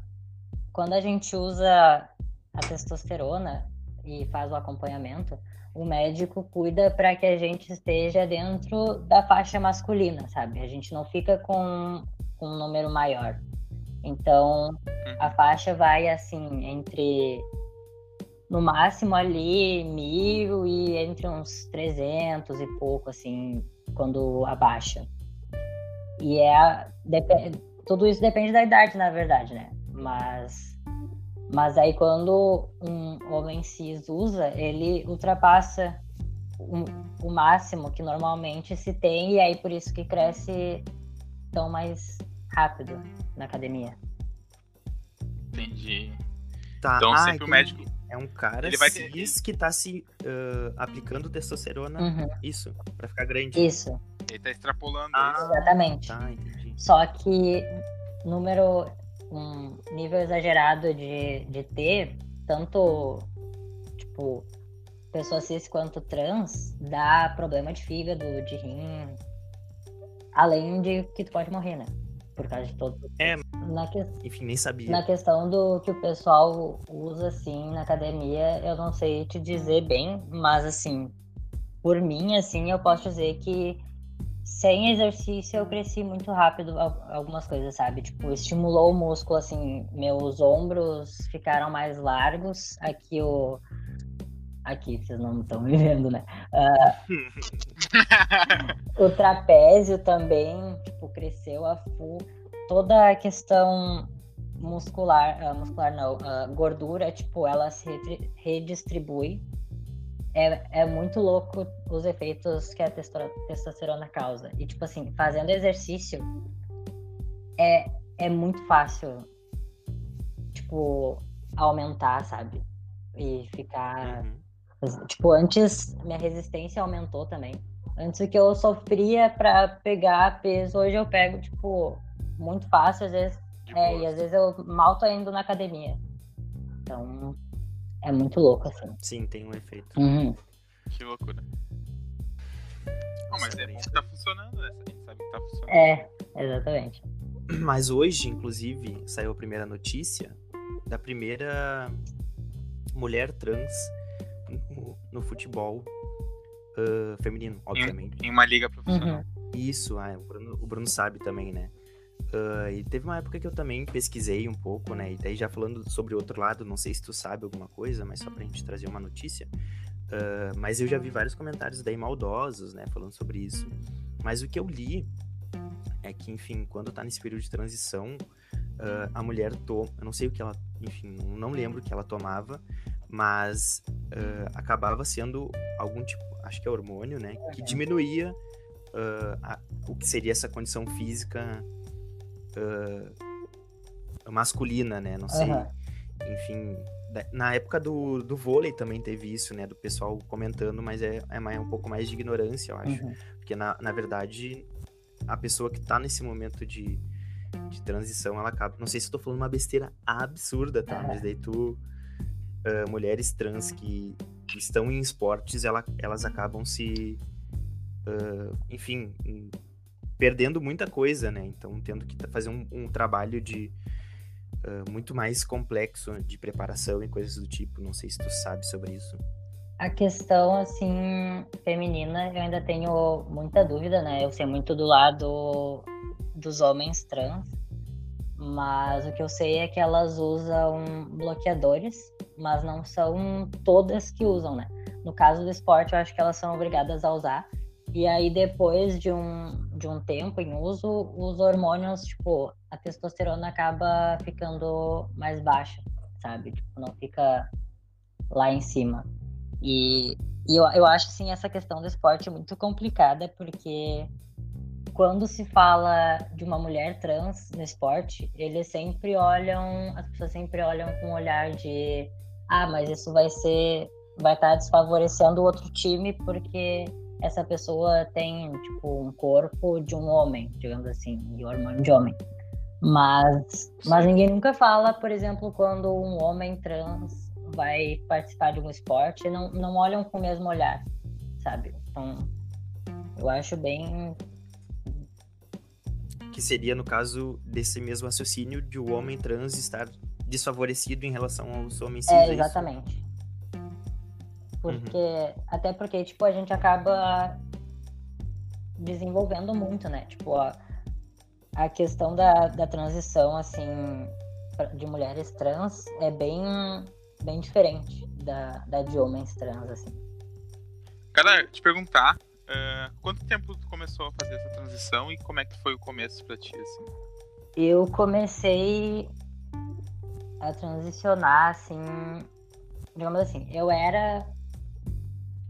quando a gente usa a testosterona e faz o acompanhamento, o médico cuida para que a gente esteja dentro da faixa masculina, sabe? A gente não fica com, com um número maior. Então, a faixa vai assim entre no máximo ali mil e entre uns 300 e pouco assim quando abaixa. E é tudo isso depende da idade, na verdade, né? Mas mas aí quando um homem cis usa, ele ultrapassa o, o máximo que normalmente se tem e aí por isso que cresce tão mais rápido na academia. Entendi. Tá, Então ah, sempre o entendi. médico. É um cara Ele vai ter- que tá se ah, aplicando testosterona. Uhum, Isso, pra ficar grande. isso, Ele tá extrapolando Ah. isso. exatamente. Tá, entendi. Só que número, um nível exagerado de, de T, tanto tipo pessoa cis quanto trans, dá problema de fígado, de rim, além de que tu pode morrer, né? Por causa de todo. É. Na, que- Enfim, nem sabia. na questão do que o pessoal usa assim na academia, eu não sei te dizer bem, mas assim, por mim, assim, eu posso dizer que sem exercício eu cresci muito rápido al- algumas coisas, sabe? Tipo, estimulou o músculo, assim, meus ombros ficaram mais largos. Aqui o. Aqui, vocês não estão me vendo, né? *laughs* O trapézio também, tipo, cresceu a full. Toda a questão muscular, ah, muscular não, ah, gordura, tipo, ela se redistribui. É, é muito louco os efeitos que a testo- testosterona causa. E, tipo assim, fazendo exercício é, é muito fácil, tipo, aumentar, sabe? E ficar Uhum. Tipo, antes minha resistência aumentou também. Antes o que eu sofria pra pegar peso, hoje eu pego, tipo, muito fácil, às vezes. É, e às vezes eu mal tô indo na academia. Então, é muito louco, assim. Sim, tem um efeito. Uhum. Que loucura. Não, mas é bom que tá funcionando, né? A gente sabe que tá funcionando. É, exatamente. Mas hoje, inclusive, saiu a primeira notícia da primeira mulher trans no, futebol ah, feminino, obviamente. Em uma liga profissional. Uhum. Isso, ah, o, Bruno, o Bruno sabe também, né? Ah, e teve uma época que eu também pesquisei um pouco, né? E daí já falando sobre o outro lado, não sei se tu sabe alguma coisa, mas só pra gente trazer uma notícia. Ah, mas eu já vi vários comentários daí maldosos, né? Falando sobre isso. Mas o que eu li é que, enfim, quando tá nesse período de transição, ah, a mulher toma. Eu não sei o que ela. Enfim, não, não lembro o que ela tomava, mas uh, acabava sendo algum tipo, acho que é hormônio, né? Que diminuía uh, a, o que seria essa condição física uh, masculina, né? Não sei. Uhum. Enfim, na época do, do vôlei também teve isso, né? Do pessoal comentando, mas é, é mais, um pouco mais de ignorância, eu acho. Uhum. Porque, na, na verdade, a pessoa que tá nesse momento de, de transição, ela acaba. Não sei se eu tô falando uma besteira absurda, tá? Mas daí tu. Uh, mulheres trans que, que, estão em esportes, ela, elas acabam se. Uh, enfim, perdendo muita coisa, né? Então, tendo que fazer um, um trabalho de. Uh, muito mais complexo de preparação e coisas do tipo. Não sei se tu sabe sobre isso. A questão, assim, feminina, eu ainda tenho muita dúvida, né? Eu sei muito do lado dos homens trans, mas o que eu sei é que elas usam bloqueadores, mas não são todas que usam, né? No caso do esporte, eu acho que elas são obrigadas a usar. E aí, depois de um, de um tempo em uso, os hormônios, tipo, a testosterona acaba ficando mais baixa, sabe? Tipo, não fica lá em cima. E, e eu, eu acho, assim, essa questão do esporte muito complicada, porque quando se fala de uma mulher trans no esporte, eles sempre olham, as pessoas sempre olham com um olhar de ah, mas isso vai ser, vai estar desfavorecendo o outro time porque essa pessoa tem, tipo, um corpo de um homem, digamos assim, de hormônio de homem. Mas, mas ninguém nunca fala, por exemplo, quando um homem trans vai participar de um esporte, não, não olham com o mesmo olhar, sabe? Então, eu acho bem. Que seria, no caso, desse mesmo raciocínio de o homem trans estar desfavorecido em relação aos homens cis. É, é exatamente. Porque. Uhum. Até porque, tipo, a gente acaba desenvolvendo muito, né? Tipo, a, a questão da, da transição, assim, de mulheres trans é bem bem diferente da, da de homens trans, assim. Cara, te perguntar, uh, quanto tempo tu começou a fazer essa transição e como é que foi o começo pra ti, assim? Eu comecei a transicionar, assim, digamos assim, eu era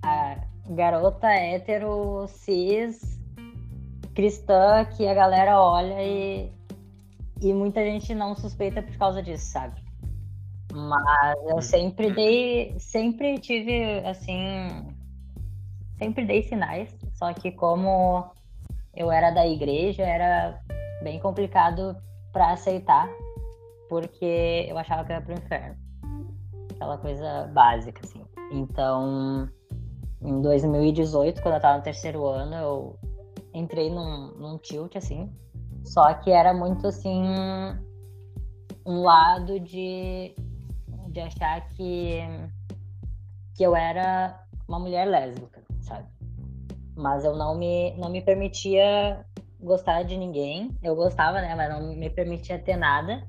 a garota hétero, cis, cristã, que a galera olha e, e muita gente não suspeita por causa disso, sabe? Mas eu uhum. sempre dei, sempre tive assim, sempre dei sinais, só que como eu era da igreja, era bem complicado para aceitar, porque eu achava que era pro inferno. Aquela coisa básica assim. Então, em 2018, quando eu tava no terceiro ano, eu entrei num, num tilt assim, só que era muito assim um lado de de achar que, que eu era uma mulher lésbica, sabe? Mas eu não me, não me permitia gostar de ninguém. Eu gostava, né? Mas não me permitia ter nada.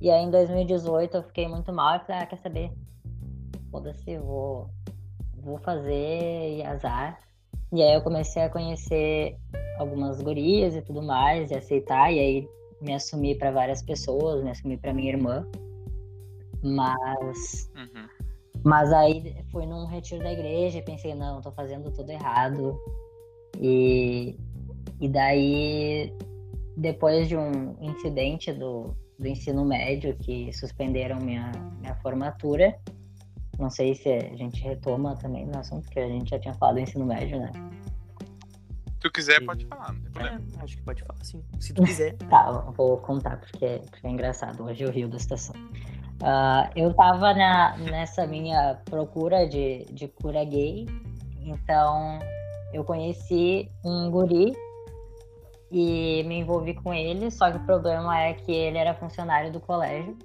E aí em 2018 eu fiquei muito mal e falei, ah, quer saber? Foda-se, vou, vou fazer e azar. E aí eu comecei a conhecer algumas gurias e tudo mais, e aceitar, e aí me assumi para várias pessoas, me assumi para minha irmã. Mas. Uhum. Mas aí fui num retiro da igreja e pensei, não, tô fazendo tudo errado. E, e daí, depois de um incidente do, do ensino médio que suspenderam minha, minha formatura, não sei se a gente retoma também no assunto, que a gente já tinha falado do ensino médio, né? Se tu quiser, pode falar, não tem problema. É, acho que pode falar, sim. Se tu quiser. *laughs* tá, vou contar porque, porque é engraçado. Hoje eu rio da situação. Uh, eu tava na, nessa minha procura de, de cura gay, então eu conheci um guri e me envolvi com ele, só que o problema é que ele era funcionário do colégio.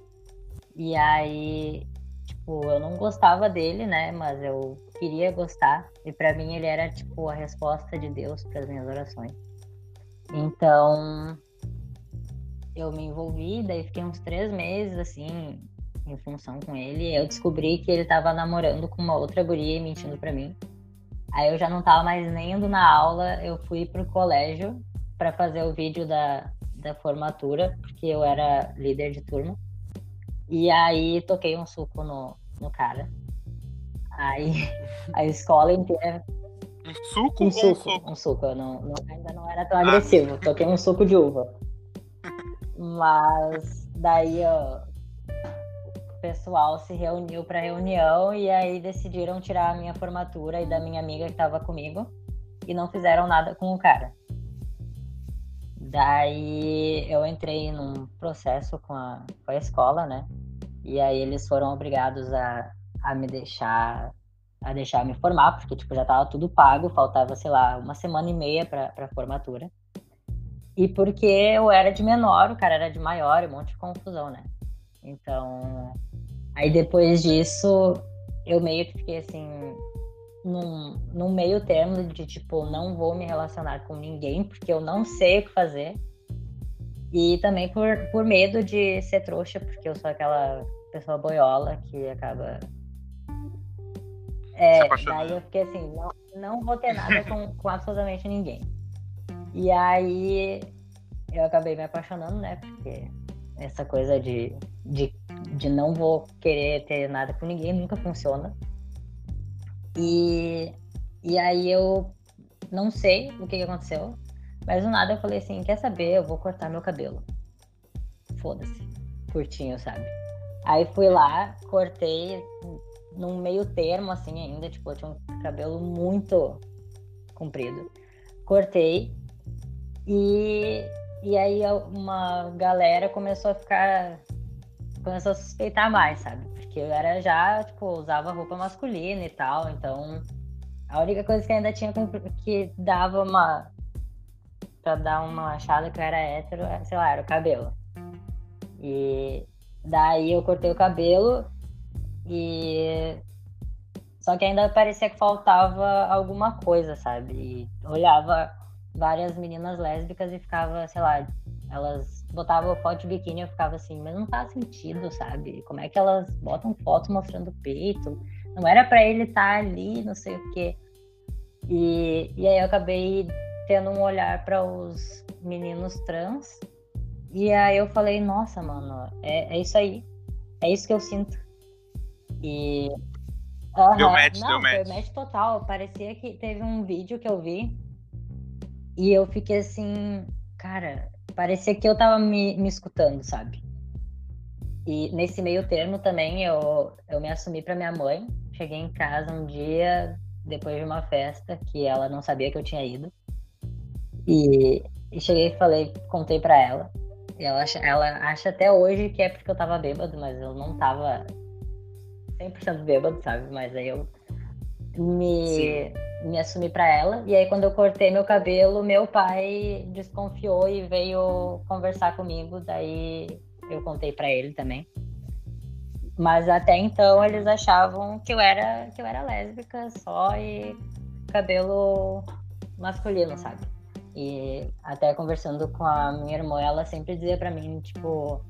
E aí, tipo, eu não gostava dele, né? Mas eu queria gostar. E para mim ele era, tipo, a resposta de Deus para as minhas orações. Então, eu me envolvi, daí fiquei uns três meses, assim, em função com ele. Eu descobri que ele tava namorando com uma outra guria e mentindo para mim. Aí eu já não tava mais nem indo na aula, eu fui pro colégio para fazer o vídeo da, da formatura, porque eu era líder de turma. E aí toquei um suco no, no cara. Aí *laughs* a escola inteira. Um suco Um ou um suco, um suco. Eu não, não- ainda não era tão Ah. agressivo. Toquei um suco de uva. *laughs* Mas daí ó, pessoal se reuniu pra reunião e aí decidiram tirar a minha formatura e da minha amiga que tava comigo e não fizeram nada com o cara. Daí eu entrei num processo com a, com a escola, né? E aí eles foram obrigados a, a me deixar a deixar me formar, porque tipo, já tava tudo pago, faltava, sei lá, uma semana e meia pra, pra formatura. E porque eu era de menor, o cara era de maior, um monte de confusão, né? Então, aí depois disso, eu meio que fiquei assim, num, num meio termo de tipo, não vou me relacionar com ninguém, porque eu não sei o que fazer. E também por, por medo de ser trouxa, porque eu sou aquela pessoa boiola que acaba. É, daí eu fiquei assim, não, não vou ter nada com, com absolutamente ninguém. E aí eu acabei me apaixonando, né? Porque essa coisa de, de, de não vou querer ter nada com ninguém nunca funciona. E, e aí eu não sei o que, que aconteceu, mas do nada eu falei assim, quer saber, eu vou cortar meu cabelo. Foda-se. Curtinho, sabe? Aí fui lá, cortei num meio termo, assim, ainda, tipo, eu tinha um cabelo muito comprido. Cortei e, e aí uma galera começou a ficar. Começou a suspeitar mais, sabe? Porque eu era já, tipo, usava roupa masculina e tal, então a única coisa que ainda tinha que dava uma. pra dar uma achada que eu era hétero, era, sei lá, era o cabelo. E daí eu cortei o cabelo e. Só que ainda parecia que faltava alguma coisa, sabe? E olhava várias meninas lésbicas e ficava, sei lá, elas botavam foto de biquíni eu ficava assim, mas não faz sentido, sabe? Como é que elas botam foto mostrando o peito? Não era pra ele estar ali, não sei o quê. E, e aí eu acabei tendo um olhar para os meninos trans. E aí eu falei, nossa, mano, é, é isso aí. É isso que eu sinto. E. Deu Aham, match, não, deu foi match. match total. Parecia que teve um vídeo que eu vi e eu fiquei assim, cara, parecia que eu tava me, me escutando, sabe? E nesse meio termo também eu, eu me assumi pra minha mãe. Cheguei em casa um dia depois de uma festa que ela não sabia que eu tinha ido. E, e cheguei e falei, contei pra ela. E ela acha, ela acha até hoje que é porque eu tava bêbado, mas eu não tava 100% bêbado, sabe? Mas aí eu me, me assumi pra ela. E aí, quando eu cortei meu cabelo, meu pai desconfiou e veio conversar comigo. Daí eu contei pra ele também. Mas até então eles achavam que eu era que eu era lésbica só e cabelo masculino, sabe? E até conversando com a minha irmã, ela sempre dizia pra mim, tipo,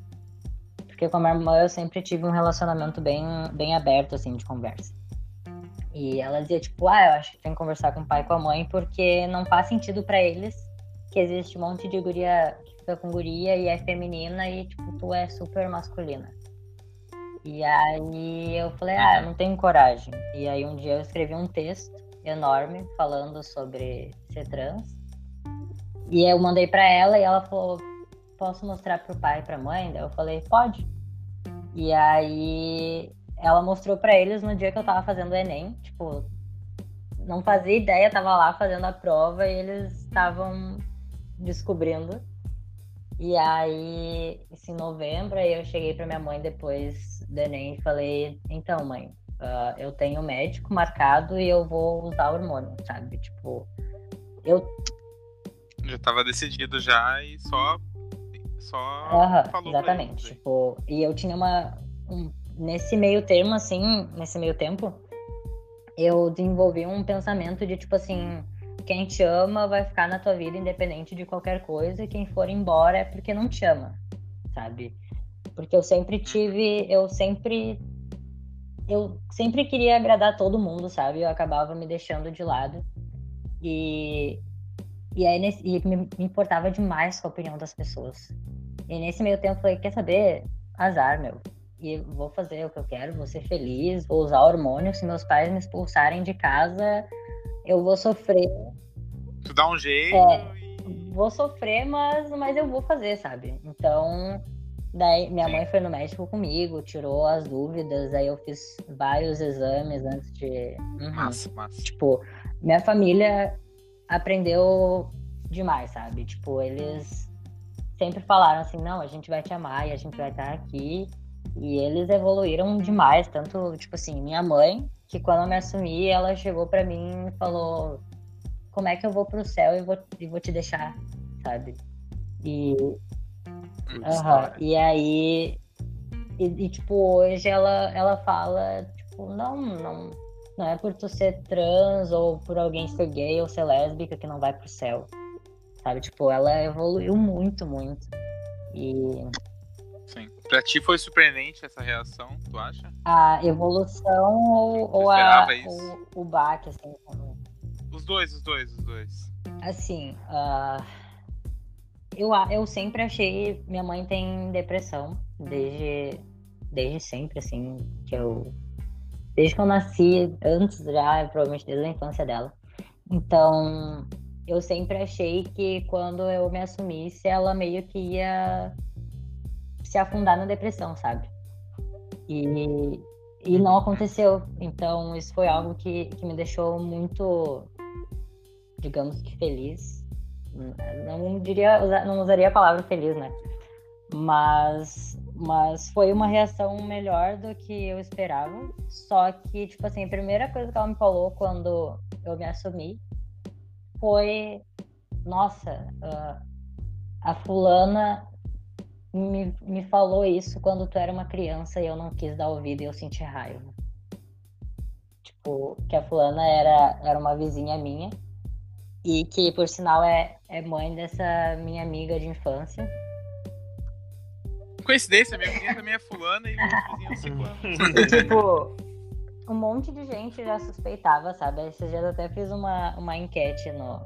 porque com a minha irmã eu sempre tive um relacionamento bem bem aberto assim de conversa. E ela dizia tipo, ah, eu acho que tem que conversar com o pai e com a mãe porque não faz sentido pra eles que existe um monte de guria que fica com guria e é feminina e tipo tu é super masculina. E aí eu falei, ah, eu não tenho coragem. E aí um dia eu escrevi um texto enorme falando sobre ser trans. E eu mandei pra ela e ela falou, posso mostrar pro pai e pra mãe? Daí eu falei, pode. E aí ela mostrou pra eles no dia que eu tava fazendo o Enem, tipo, não fazia ideia, tava lá fazendo a prova e eles estavam descobrindo. E aí, isso em novembro, aí eu cheguei pra minha mãe depois do Enem e falei, então, mãe, ah, eu tenho médico marcado e eu vou usar hormônio, sabe? Tipo, eu Já tava decidido já e só. Só exatamente. Tipo, e eu tinha uma. um- nesse meio termo, assim, nesse meio tempo, eu desenvolvi um pensamento de tipo assim, quem te ama vai ficar na tua vida independente de qualquer coisa, e quem for embora é porque não te ama, sabe? Porque eu sempre tive, eu sempre eu sempre queria agradar todo mundo, sabe? Eu acabava me deixando de lado. E e aí nesse, e me, me importava demais com a opinião das pessoas. E nesse meio tempo eu falei, quer saber? Azar, meu. E vou fazer o que eu quero, vou ser feliz, vou usar hormônio. Se meus pais me expulsarem de casa, eu vou sofrer. Tu dá um jeito É. e. Vou sofrer, mas, mas eu vou fazer, sabe? Então, daí minha mãe foi no médico comigo, tirou as dúvidas, aí eu fiz vários exames antes de. Uhum. Massa, massa. Tipo, minha família aprendeu demais, sabe? Tipo, eles sempre falaram assim, não, a gente vai te amar e a gente vai estar aqui. E eles evoluíram demais, tanto, tipo assim, minha mãe, que quando eu me assumi, ela chegou pra mim e falou, como é que eu vou pro céu e vou, e vou te deixar, sabe? E, hora. e aí, e, e, tipo, hoje ela, ela fala, tipo, não, não, não é por tu ser trans ou por alguém ser gay ou ser lésbica que não vai pro céu. Sabe? Tipo, ela evoluiu muito, muito. E. Pra ti foi surpreendente essa reação, tu acha? a evolução ou, ou, a, o, o baque, assim, como- Os dois, os dois, os dois. assim, ah, eu, eu sempre achei. Minha mãe tem depressão desde, desde sempre, assim, que eu. Desde que eu nasci, antes já, provavelmente desde a infância dela. Então, eu sempre achei que quando eu me assumisse, ela meio que ia se afundar na depressão, sabe? E, e não aconteceu. Então, isso foi algo que, que me deixou muito, digamos que feliz. Não diria, não usaria a palavra feliz, né? Mas, mas foi uma reação melhor do que eu esperava. Só que, tipo assim, a primeira coisa que ela me falou quando eu me assumi foi: Nossa, ah, a fulana me, me falou isso quando tu era uma criança e eu não quis dar ouvido e eu senti raiva. Tipo, que a fulana era, era uma vizinha minha e que, por sinal, é, é mãe dessa minha amiga de infância. Coincidência, minha menina também é fulana e o vizinho é ciclano. tipo, um monte de gente já suspeitava, sabe? Esses dias eu até fiz uma, uma enquete no,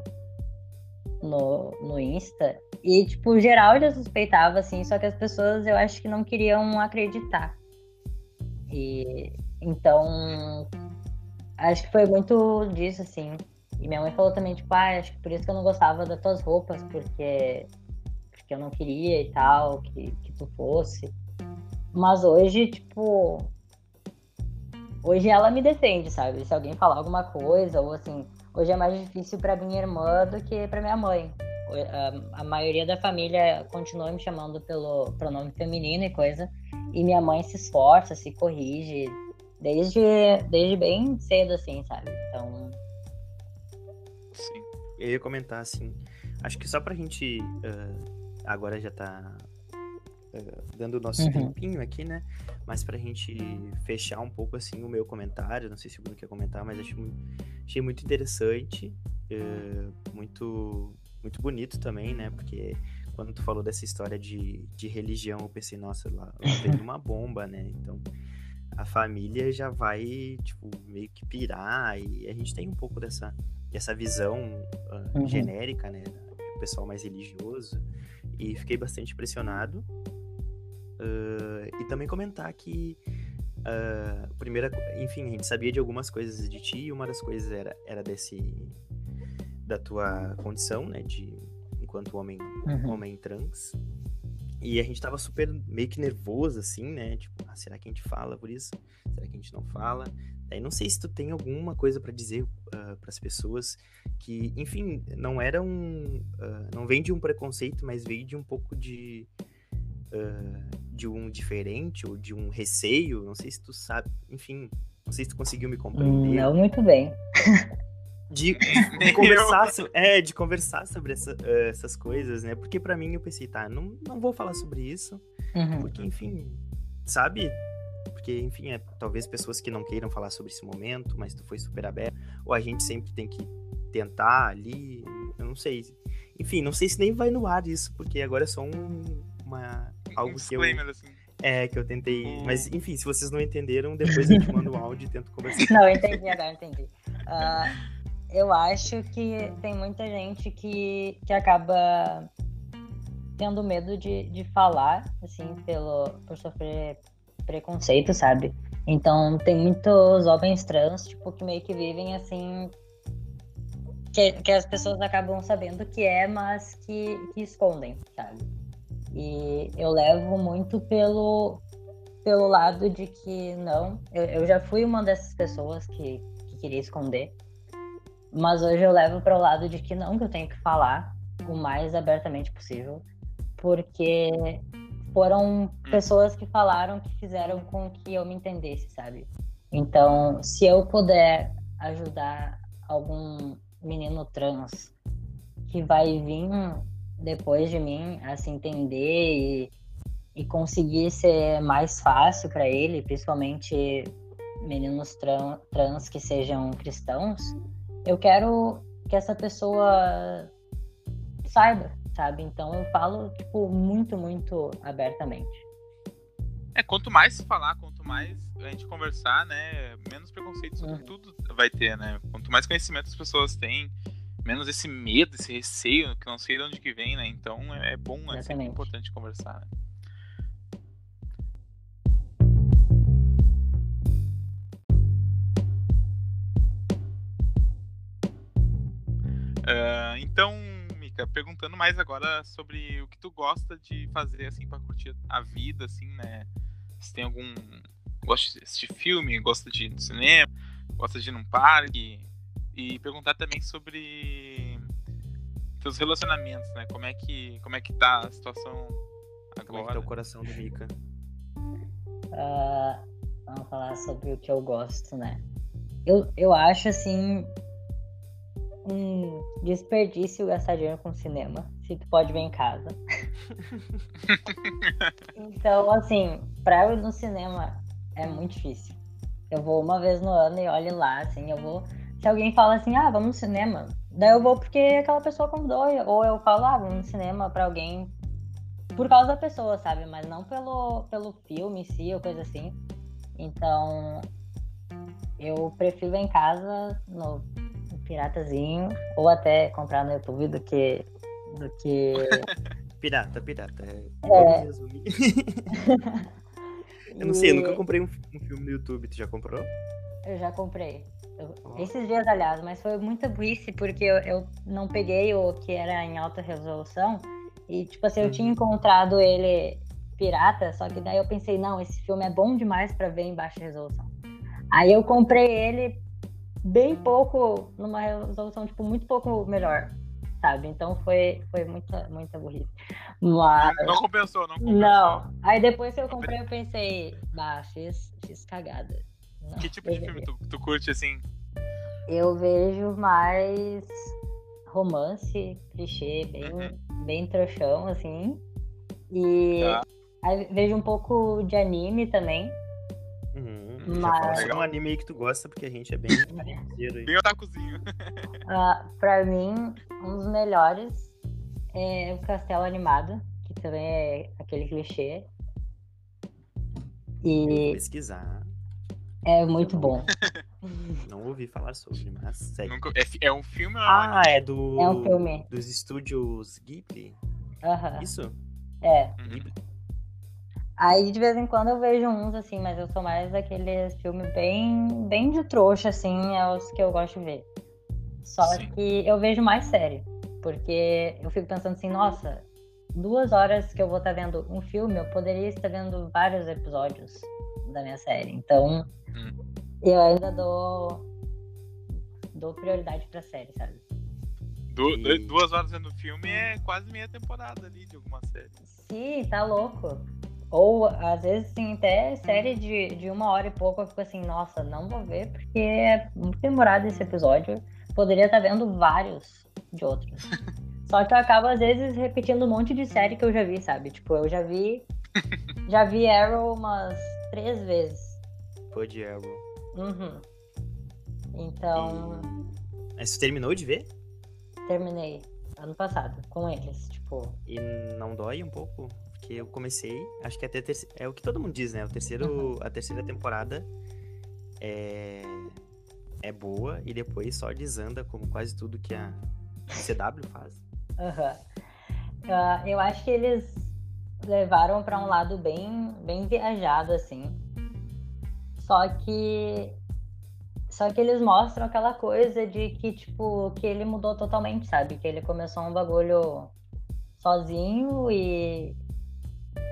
no, no Insta. E, tipo, geral já suspeitava, assim, só que as pessoas eu acho que não queriam acreditar. E então acho que foi muito disso, assim. E minha mãe falou também, tipo, ah, acho que por isso que eu não gostava das tuas roupas, porque, porque eu não queria e tal, que, que tu fosse. Mas hoje, tipo, hoje ela me defende, sabe? Se alguém falar alguma coisa, ou assim, hoje é mais difícil pra minha irmã do que pra minha mãe. A, a maioria da família continua me chamando pelo pronome feminino e coisa, e minha mãe se esforça, se corrige, desde, desde bem cedo, assim, sabe? Então, Sim. Eu ia comentar assim, acho que só pra gente ah, agora já tá ah, dando o nosso Uhum. tempinho aqui, né? Mas pra gente fechar um pouco assim o meu comentário, não sei se o Bruno quer comentar, mas acho, mu- achei muito interessante, ah, muito muito bonito também, né? Porque quando tu falou dessa história de, de religião, eu pensei, nossa, lá, lá *laughs* vem uma bomba, né? Então a família já vai, tipo, meio que pirar e a gente tem um pouco dessa, dessa visão ah, Uhum. genérica, né? Do pessoal mais religioso. E fiquei bastante impressionado. Ah, e também comentar que, ah, primeira, enfim, a gente sabia de algumas coisas de ti e uma das coisas era, era desse, da tua condição, né? De, enquanto homem, Uhum. homem trans. E a gente tava super meio que nervoso, assim, né? Tipo, ah, será que a gente fala por isso? Será que a gente não fala? Daí não sei se tu tem alguma coisa pra dizer para as pessoas que, enfim, não era um. ah, não vem de um preconceito, mas veio de um pouco de. ah, de um diferente ou de um receio. Não sei se tu sabe. Enfim, não sei se tu conseguiu me compreender. não muito bem. *laughs* De, *laughs* de- conversar, so- é, de conversar sobre essa- eh, essas coisas, né? Porque pra mim eu pensei, tá, não, não vou falar sobre isso, Uhum. porque, enfim, sabe? Porque, enfim, é, talvez pessoas que não queiram falar sobre esse momento, mas tu foi super aberto, ou a gente sempre tem que tentar ali, eu não sei. Enfim, não sei se nem vai no ar isso, porque agora é só um, uma, algo um que eu, assim. é, que eu tentei, Hum. mas, enfim, se vocês não entenderam, depois eu te mando um áudio e tento conversar. Não, eu entendi agora, entendi. Ah, eu acho que tem muita gente que, que acaba tendo medo de, de falar, assim, pelo, por sofrer preconceito, sabe? Então tem muitos homens trans, tipo, que meio que vivem assim. Que, que as pessoas acabam sabendo que é, mas que, que escondem, sabe? E eu levo muito pelo, pelo lado de que não. Eu, eu já fui uma dessas pessoas que, que queria esconder. Mas hoje eu levo para o lado de que não, que eu tenho que falar o mais abertamente possível. Porque foram hum. pessoas que falaram que fizeram com que eu me entendesse, sabe? Então, se eu puder ajudar algum menino trans que vai vir depois de mim a se entender e, e conseguir ser mais fácil para ele, principalmente meninos tran trans que sejam cristãos, eu quero que essa pessoa saiba sabe? Então eu falo, tipo, muito, muito abertamente. É, quanto mais se falar, quanto mais a gente conversar, né, menos preconceito sobre uhum. tudo vai ter, né? Quanto mais conhecimento as pessoas têm, menos esse medo, esse receio, que não sei de onde que vem, né? Então é, é bom, é sempre importante conversar, né? Uh, então, perguntando mais agora sobre o que tu gosta de fazer, assim, pra curtir a vida, assim, né? Se tem algum. Gosta de assistir filme, gosta de ir no cinema, gosta de ir num parque. E perguntar também sobre teus relacionamentos, né? Como é que, como é que tá a situação agora? Como é que tá o coração do Mika? Uh, vamos falar sobre o que eu gosto, né? Eu, eu acho, assim, um desperdício gastar dinheiro com cinema, se tu pode ver em casa. *laughs* então, assim, pra eu ir no cinema é muito difícil. Eu vou uma vez no ano e olho lá, assim, eu vou. Se alguém fala assim, ah, vamos no cinema, daí eu vou porque aquela pessoa convidou, ou eu falo, ah, vamos no cinema pra alguém por causa da pessoa, sabe? Mas não pelo, pelo filme em si ou coisa assim. Então, eu prefiro em casa, no piratazinho, ou até comprar no YouTube do que. Do que... *laughs* pirata, pirata. É. é. *laughs* eu não sei, eu nunca comprei um, filme no YouTube. Tu já comprou? Eu já comprei. Eu, esses dias, aliás, mas foi muita burrice porque eu, eu, não peguei o que era em alta resolução. E, tipo assim, eu tinha uhum. encontrado ele pirata, só que daí eu pensei, não, esse filme é bom demais para ver em baixa resolução. Aí eu comprei ele bem pouco, numa resolução, tipo, muito pouco melhor, sabe? Então foi, foi muita, muita burrice. Mas... Não compensou, não compensou. Não. Aí depois que eu comprei, eu pensei, bah, fiz, fiz cagada. Não, que tipo de filme tu, tu curte, assim? Eu vejo mais romance, clichê, bem, uhum. bem trouxão, assim. E tá. aí vejo um pouco de anime também. Mas... Já um anime aí que tu gosta, porque a gente é bem *laughs* Bem *laughs* otakuzinho. Uh, pra mim, um dos melhores é o Castelo Animado, que também é aquele clichê. E... Vou pesquisar. É muito bom. *laughs* Não ouvi falar sobre, mas segue. Nunca... É, é, um filme é Ah, é do... É um filme. Dos estúdios Ghibli? Aham. Uh -huh. Isso? É. Ghibli. Aí de vez em quando eu vejo uns assim, mas eu sou mais aqueles filmes bem, bem de trouxa, assim, é os que eu gosto de ver. Só Sim. que eu vejo mais série. Porque eu fico pensando assim, nossa, duas horas que eu vou estar tá vendo um filme, eu poderia estar vendo vários episódios da minha série. Então, hum. eu ainda dou, dou prioridade pra série, sabe? Du e... Duas horas vendo filme é quase meia temporada ali de alguma série. Sim, tá louco. Ou, às vezes, assim, até série de, de uma hora e pouco eu fico assim, nossa, não vou ver, porque é muito demorado esse episódio. Poderia estar vendo vários de outros. *laughs* Só que eu acabo, às vezes, repetindo um monte de série que eu já vi, sabe? Tipo, eu já vi. *laughs* Já vi Arrow umas três vezes. Foi de Arrow. Uhum. Então. E... Mas você terminou de ver? Terminei. Ano passado, com eles, tipo. E não dói um pouco? Porque eu comecei, acho que até terce... é o que todo mundo diz, né? O terceiro, uhum. A terceira temporada é... é boa e depois só desanda, como quase tudo que a CW faz. Uhum. Uh, eu acho que eles levaram para um lado bem, bem viajado, assim. Só que. Só que eles mostram aquela coisa de que, tipo, que ele mudou totalmente, sabe? Que ele começou um bagulho sozinho e,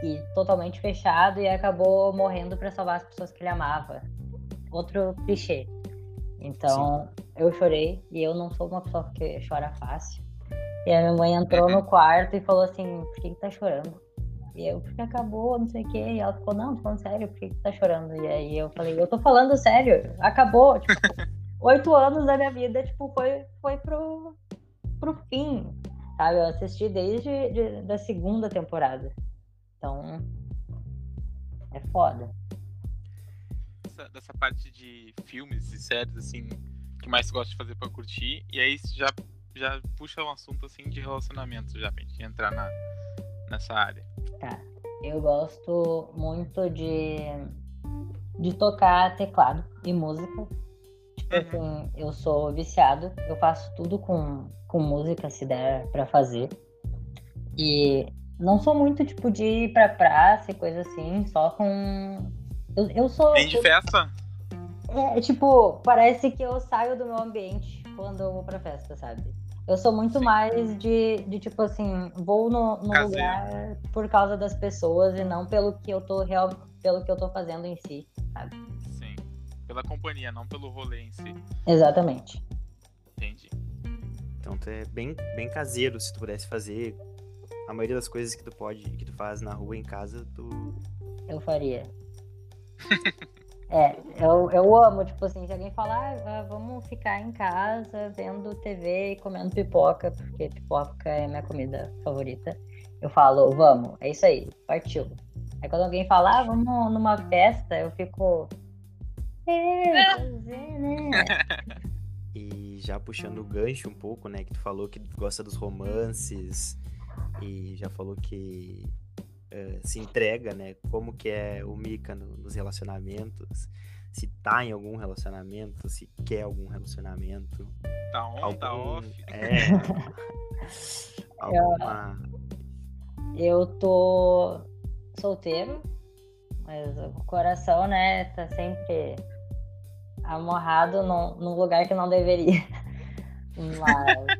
e totalmente fechado e acabou morrendo para salvar as pessoas que ele amava. Outro clichê. Então, Sim. eu chorei e eu não sou uma pessoa que chora fácil. E a minha mãe entrou no quarto e falou assim: por que, que tá chorando? E eu, porque acabou, não sei o quê. E ela ficou: não, tô falando sério, por que, que tá chorando? E aí eu falei: eu tô falando sério, acabou. *laughs* Tipo, oito anos da minha vida, tipo, foi, foi pro, pro fim, sabe? Eu assisti desde de, da segunda temporada. Então, é foda. Dessa, dessa parte de filmes e séries, assim, que mais gosta de fazer pra curtir. E aí já já puxa um assunto assim de relacionamento já pra gente entrar na, nessa área. Tá. Eu gosto muito de, de tocar teclado e música. Tipo uhum. assim, eu sou viciado, eu faço tudo com, com música se der pra fazer. E não sou muito tipo de ir pra praça e coisa assim, só com. Eu, eu sou. Nem de festa? É, tipo, parece que eu saio do meu ambiente quando eu vou pra festa, sabe? Eu sou muito Sim. mais de, de, tipo assim, vou no, no lugar por causa das pessoas e não pelo que eu tô real, pelo que eu tô fazendo em si, sabe? Sim. Pela companhia, não pelo rolê em si. Exatamente. Entendi. Então tu é bem, bem caseiro se tu pudesse fazer a maioria das coisas que tu pode, que tu faz na rua em casa, tu. Eu faria. *laughs* É, eu, eu amo, tipo assim, se alguém falar, ah, vamos ficar em casa vendo TV e comendo pipoca, porque pipoca é minha comida favorita, eu falo, vamos, é isso aí, partiu. Aí quando alguém falar, ah, vamos numa festa, eu fico. É, fazer, né? *laughs* E já puxando o gancho um pouco, né, que tu falou que gosta dos romances e já falou que eh, se entrega, né? Como que é o Mika no, nos relacionamentos, se tá em algum relacionamento, se quer algum relacionamento. Tá on, tá algum, tá off. É. *laughs* alguma... Eu tô solteiro, mas o coração, né, tá sempre amorrado num, num lugar que não deveria. *laughs* Mas,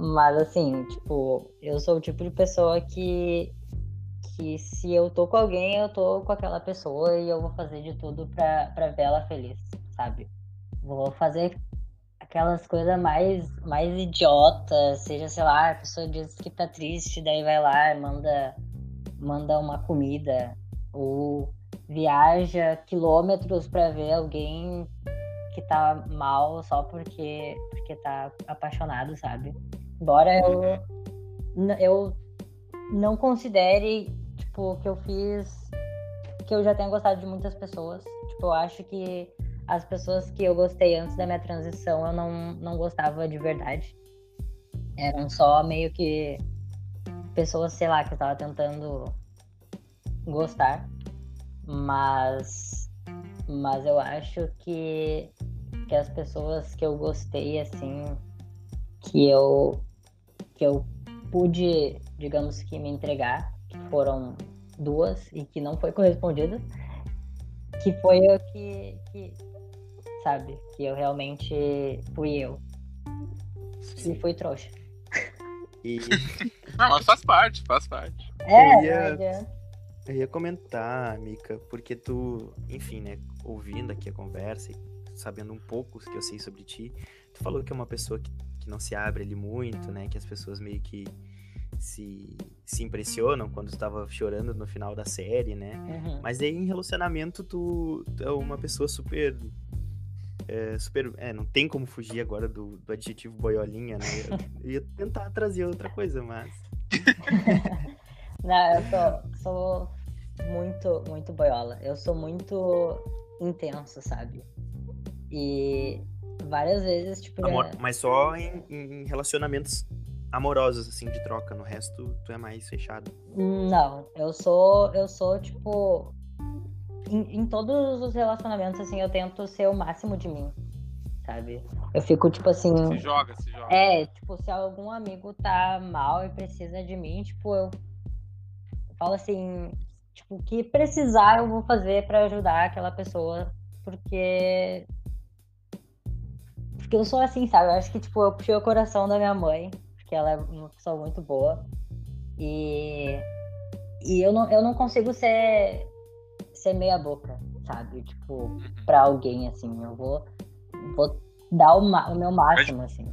mas assim, tipo, eu sou o tipo de pessoa que que se eu tô com alguém, eu tô com aquela pessoa e eu vou fazer de tudo pra, pra ver ela feliz, sabe? Vou fazer aquelas coisas mais, mais idiotas, seja, sei lá, a pessoa diz que tá triste, daí vai lá e manda, manda uma comida, ou viaja quilômetros para ver alguém que tá mal só porque, porque tá apaixonado, sabe? Embora eu, eu não considere tipo, que eu fiz que eu já tenho gostado de muitas pessoas. Tipo, eu acho que as pessoas que eu gostei antes da minha transição eu não, não gostava de verdade. Eram só meio que pessoas, sei lá, que eu tava tentando gostar. Mas mas eu acho que que as pessoas que eu gostei assim que eu que eu pude, digamos que me entregar que foram duas e que não foi correspondida, que foi eu que, que sabe, que eu realmente fui eu. Sim. E fui trouxa. E... *laughs* não, mas faz parte, faz parte. É, eu ia, eu ia comentar, Mika, porque tu, enfim, né, ouvindo aqui a conversa e sabendo um pouco que eu sei sobre ti, tu falou que é uma pessoa que não se abre ali muito, né, que as pessoas meio que se, se impressionam quando estava chorando no final da série, né? Uhum. Mas aí em relacionamento tu, tu é uma pessoa super é, super. É, não tem como fugir agora do, do adjetivo boiolinha, né? Eu *laughs* ia tentar trazer outra coisa, mas. *laughs* não, eu sou, sou muito, muito boiola. Eu sou muito intenso, sabe? E várias vezes, tipo. Amor, é... Mas só em, em relacionamentos amorosos, assim, de troca. No resto, tu é mais fechado. Não, eu sou, eu sou, tipo. Em, em, todos os relacionamentos, assim, eu tento ser o máximo de mim, sabe? Eu fico, tipo assim. Se joga, se joga. É, tipo, se algum amigo tá mal e precisa de mim, tipo, eu falo assim, tipo, o que precisar eu vou fazer para ajudar aquela pessoa, porque porque eu sou assim, sabe? Eu acho que tipo, eu puxei o coração da minha mãe, porque ela é uma pessoa muito boa. E e eu não, eu não consigo ser ser meia boca, sabe? Tipo, pra alguém assim, eu vou vou dar o, o meu máximo assim.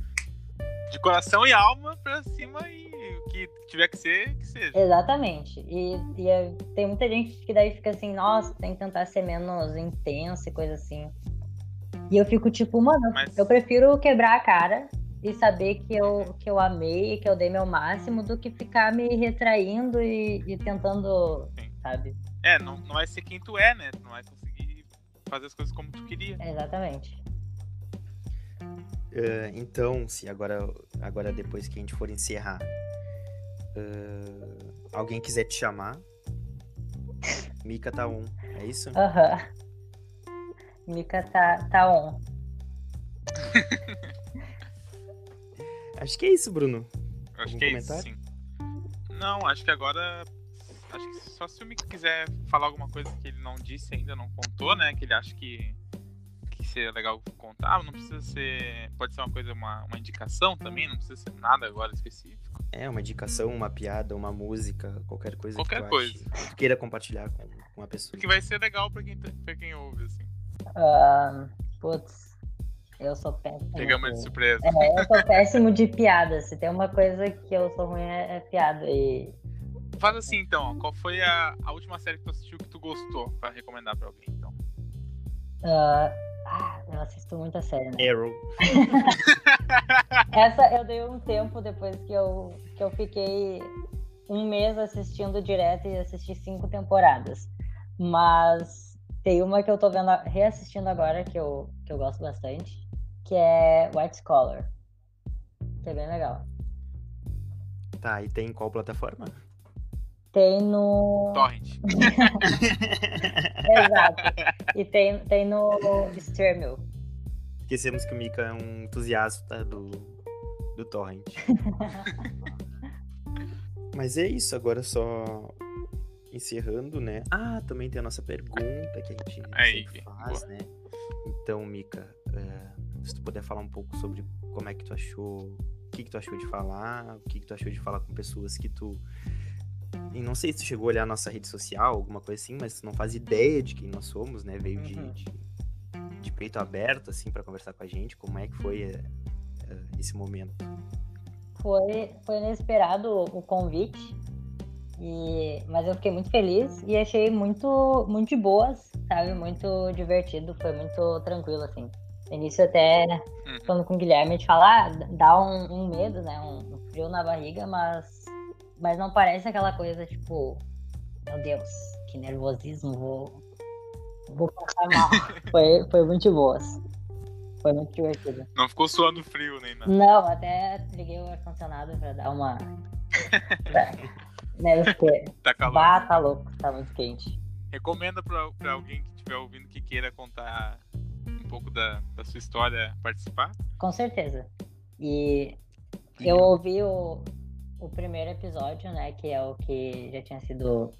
De coração e alma pra cima e o que tiver que ser, que seja. Exatamente. E, e tem muita gente que daí fica assim, nossa, tem que tentar ser menos intensa e coisa assim. E eu fico tipo, mano, Mas- eu prefiro quebrar a cara e saber que eu, que eu amei, que eu dei meu máximo, do que ficar me retraindo e, e tentando, Sim. sabe? É, não, não vai ser quem tu é, né? Tu não vai conseguir fazer as coisas como tu queria. Exatamente. Ah, então, se agora, agora depois que a gente for encerrar, ah, alguém quiser te chamar, Mika tá on, é isso? Aham. Mika tá, tá on. *laughs* Acho que é isso, Bruno. Eu acho Algum que é isso, sim. Não, acho que agora. Acho que só se o Mika quiser falar alguma coisa que ele não disse ainda, não contou, né? Que ele acha que, que seria legal contar. Não precisa ser. Pode ser uma coisa, uma, uma indicação também, não precisa ser nada agora específico. É, uma indicação, uma piada, uma música, qualquer coisa Qualquer que coisa. ache- que tu queira compartilhar com, com a pessoa. Que vai ser legal pra quem, tá- pra quem ouve, assim. Putz, eu sou péssimo. Pegamos de surpresa. É, eu sou péssimo de piada. Se tem uma coisa que eu sou ruim é, é piada. E Faz assim então, qual foi a, a última série que tu assistiu que tu gostou pra recomendar pra alguém, então? ah, ah, eu assisto muita série, né? Arrow. *laughs* Essa eu dei um tempo depois que eu, que eu fiquei um mês assistindo direto e assisti cinco temporadas. Mas tem uma que eu tô vendo, reassistindo agora, que eu, que eu gosto bastante, que é White Collar. Que é bem legal. Tá, e tem qual plataforma? Tem no. Torrent. *laughs* Exato. E tem, tem no Streamio. Esquecemos que o Mika é um entusiasta do, do Torrent. *laughs* Mas é isso, agora só encerrando, né? Ah, também tem a nossa pergunta que a gente Aí, sempre faz, boa. né? Então, Mika, é, se tu puder falar um pouco sobre como é que tu achou, o que que tu achou de falar, o que que tu achou de falar com pessoas que tu... E não sei se tu chegou a olhar a nossa rede social, alguma coisa assim, mas tu não faz ideia de quem nós somos, né? Veio de, Uhum. de, de peito aberto, assim, pra conversar com a gente. Como é que foi é, é, esse momento? Foi, foi inesperado o convite, e, mas eu fiquei muito feliz e achei muito, muito de boas, sabe? Muito divertido, foi muito tranquilo, assim. No início até, Uhum. falando com o Guilherme, a gente fala, ah, dá um, um medo, né? Um, um frio na barriga, mas, mas não parece aquela coisa, tipo, meu Deus, que nervosismo, vou, vou passar mal. *laughs* foi, foi muito boas. Foi muito divertido. Não ficou suando frio nem nada. Não, até liguei o ar-condicionado pra dar uma. *laughs* né, porque... *laughs* Tá calor. Bah, tá louco, tá muito quente. Recomenda pra, pra alguém que estiver ouvindo que queira contar um pouco da, da sua história participar? Com certeza. E eu ouvi o, o primeiro episódio, né? Que é o que já tinha sido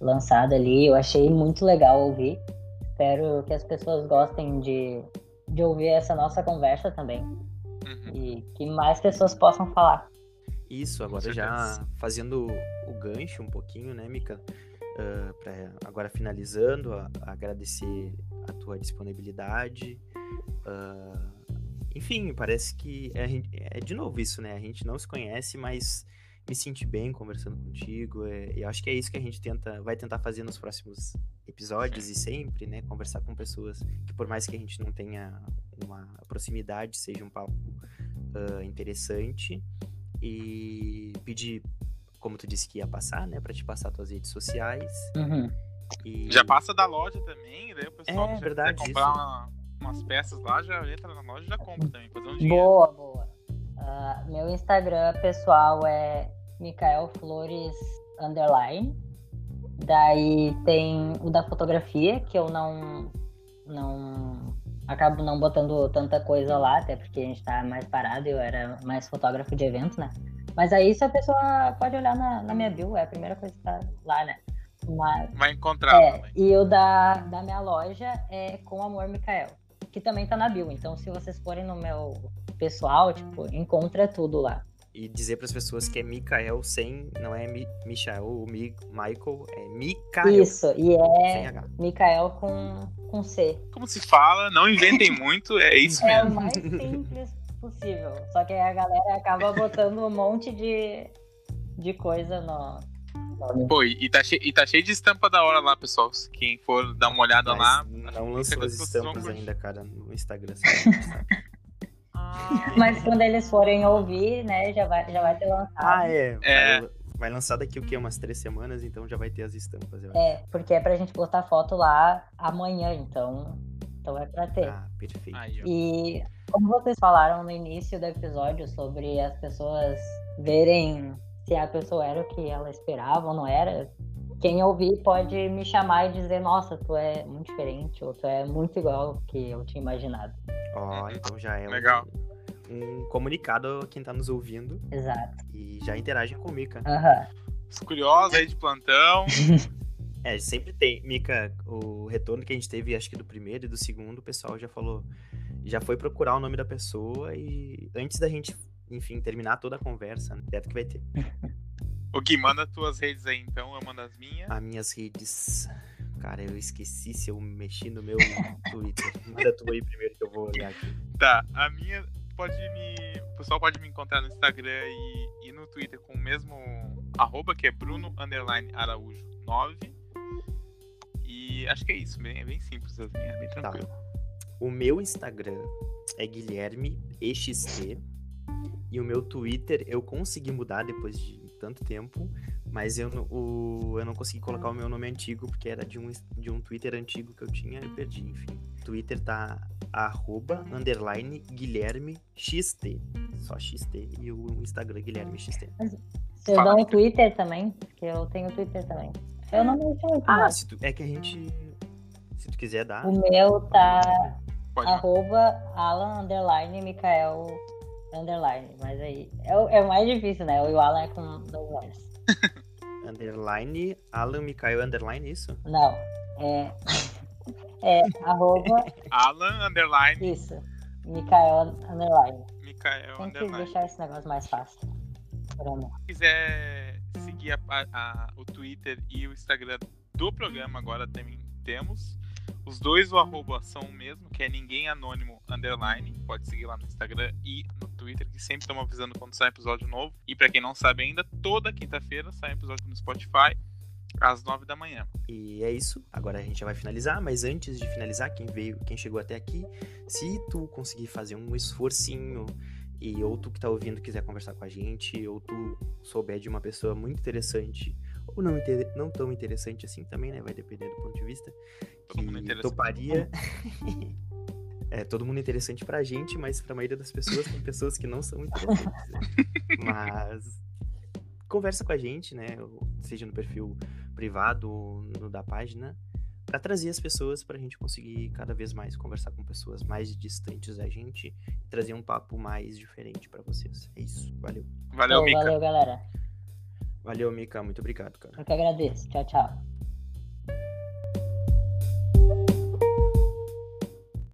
lançado ali. Eu achei muito legal ouvir. Espero que as pessoas gostem de, de ouvir essa nossa conversa também. Uhum. E que mais pessoas possam falar. Isso, agora já fazendo o gancho um pouquinho, né, Mika? Ah, pra- agora finalizando, a- agradecer a tua disponibilidade. Ah, enfim, parece que é, a é de novo isso, né? A gente não se conhece, mas me senti bem conversando contigo. é, e acho que é isso que a gente tenta, vai tentar fazer nos próximos episódios e sempre, né? Conversar com pessoas que, por mais que a gente não tenha uma proximidade, seja um papo ah, interessante e pedir, como tu disse que ia passar, né, Pra te passar tuas redes sociais Uhum. e Já passa da loja também, daí o pessoal É, que verdade, quiser comprar uma- umas peças lá, já entra na loja e já compra também, fazer um dinheiro. Boa, boa. Ah, meu Instagram pessoal é Micael Flores Underline. Daí tem o da fotografia, que eu não, não acabo não botando tanta coisa lá, até porque a gente tá mais parado, eu era mais fotógrafo de evento, né? Mas aí isso a pessoa pode olhar na, na minha bio, é a primeira coisa que tá lá, né? Mas, Vai encontrar é, também. e o da, da minha loja é com amor Micael, que também tá na bio. Então, se vocês forem no meu pessoal, tipo, encontra tudo lá. E dizer para as pessoas que é Mikael sem, não é Mi, Michael ou Mi, Michael, é Mikael. Isso, e Sem é H. Micael com, com C. Como se fala, não inventem *laughs* muito, é isso É o mesmo. mais simples possível. Só que aí a galera acaba botando um monte de, de coisa no. Pô, e tá, cheio, e tá cheio de estampa da hora lá, pessoal. Quem for dar uma olhada lá. Mas acho não lançou as estampas ainda, cara, no Instagram. *laughs* *laughs* Mas quando eles forem ouvir, né, já vai, já vai ter lançado. ah, é. É. Vai, vai lançar daqui o quê? Umas três semanas, então já vai ter as estampas, eu acho. É, porque é pra gente botar foto lá amanhã, então, então é pra ter. Ah, perfeito. Aí. E como vocês falaram no início do episódio sobre as pessoas verem se a pessoa era o que ela esperava ou não era, quem ouvir pode me chamar e dizer, nossa, tu é muito diferente, ou tu é muito igual ao que eu tinha imaginado. Ó, Uhum. então já é um- Legal. Um, comunicado a quem tá nos ouvindo Exato. e já interagem com o Mika. Aham. Os curiosos aí de plantão. *laughs* É, sempre tem. Mika, o retorno que a gente teve, acho que do primeiro e do segundo, o pessoal já falou. Já foi procurar o nome da pessoa e antes da gente, enfim, terminar toda a conversa, né? Certo que vai ter. *laughs* O Gui, manda tuas redes aí então, eu mando as minhas. As minhas redes. Cara, eu esqueci se eu mexi no meu *laughs* Twitter. Manda tu aí primeiro que eu vou olhar aqui. Tá, a minha pode me. O pessoal pode me encontrar no Instagram e, e no Twitter com o mesmo arroba, que é Bruno Araújo 9. E acho que é isso, bem, é bem simples assim, é bem tranquilo. O meu Instagram é Guilherme EXT. E o meu Twitter eu consegui mudar depois de tanto tempo, mas eu, não- o, eu não consegui colocar o meu nome antigo, porque era de um, de um Twitter antigo que eu tinha e perdi, enfim. Twitter tá arroba, underline, Guilherme XT. Só XT. E o Instagram Guilherme XT. Fala, dão o Mika. Twitter também? Porque eu tenho Twitter também. Eu não mexo muito, Ah, se tu, é que a gente... Se tu quiser dar... O meu tá Pode arroba Alan underline Mikael underline. Mas aí é, o- é mais difícil, né? O Alan é com dois L's. *laughs* Underline, Alan Mikael Underline, isso? Não. É. *laughs* É arroba Alan underline isso. Mikael underline. Micael Tem que underline. deixar esse negócio mais fácil. Se quiser seguir a a- o Twitter e o Instagram do programa, agora também temos. Os dois, o arroba são o mesmo, que é ninguém anônimo underline. Pode seguir lá no Instagram e no Twitter, que sempre estamos avisando quando sai episódio novo. E pra quem não sabe ainda, toda quinta-feira sai episódio no Spotify, às nove da manhã. E é isso. Agora a gente já vai finalizar, mas antes de finalizar, quem veio, quem chegou até aqui, se tu conseguir fazer um esforcinho e ou tu que tá ouvindo quiser conversar com a gente, ou tu souber de uma pessoa muito interessante, ou não, não tão interessante assim também, né? Vai depender do ponto de vista. Todo mundo Que toparia. *laughs* É, todo mundo interessante pra gente, mas pra maioria das pessoas tem pessoas que não são interessantes. né? *laughs* Mas conversa com a gente, né? Seja no perfil privado ou no da página, pra trazer as pessoas pra gente conseguir cada vez mais conversar com pessoas mais distantes da gente e trazer um papo mais diferente pra vocês. É isso. Valeu. Valeu, Mica. valeu, galera. Valeu, Mika. Muito obrigado, cara. Eu que agradeço. Tchau, tchau.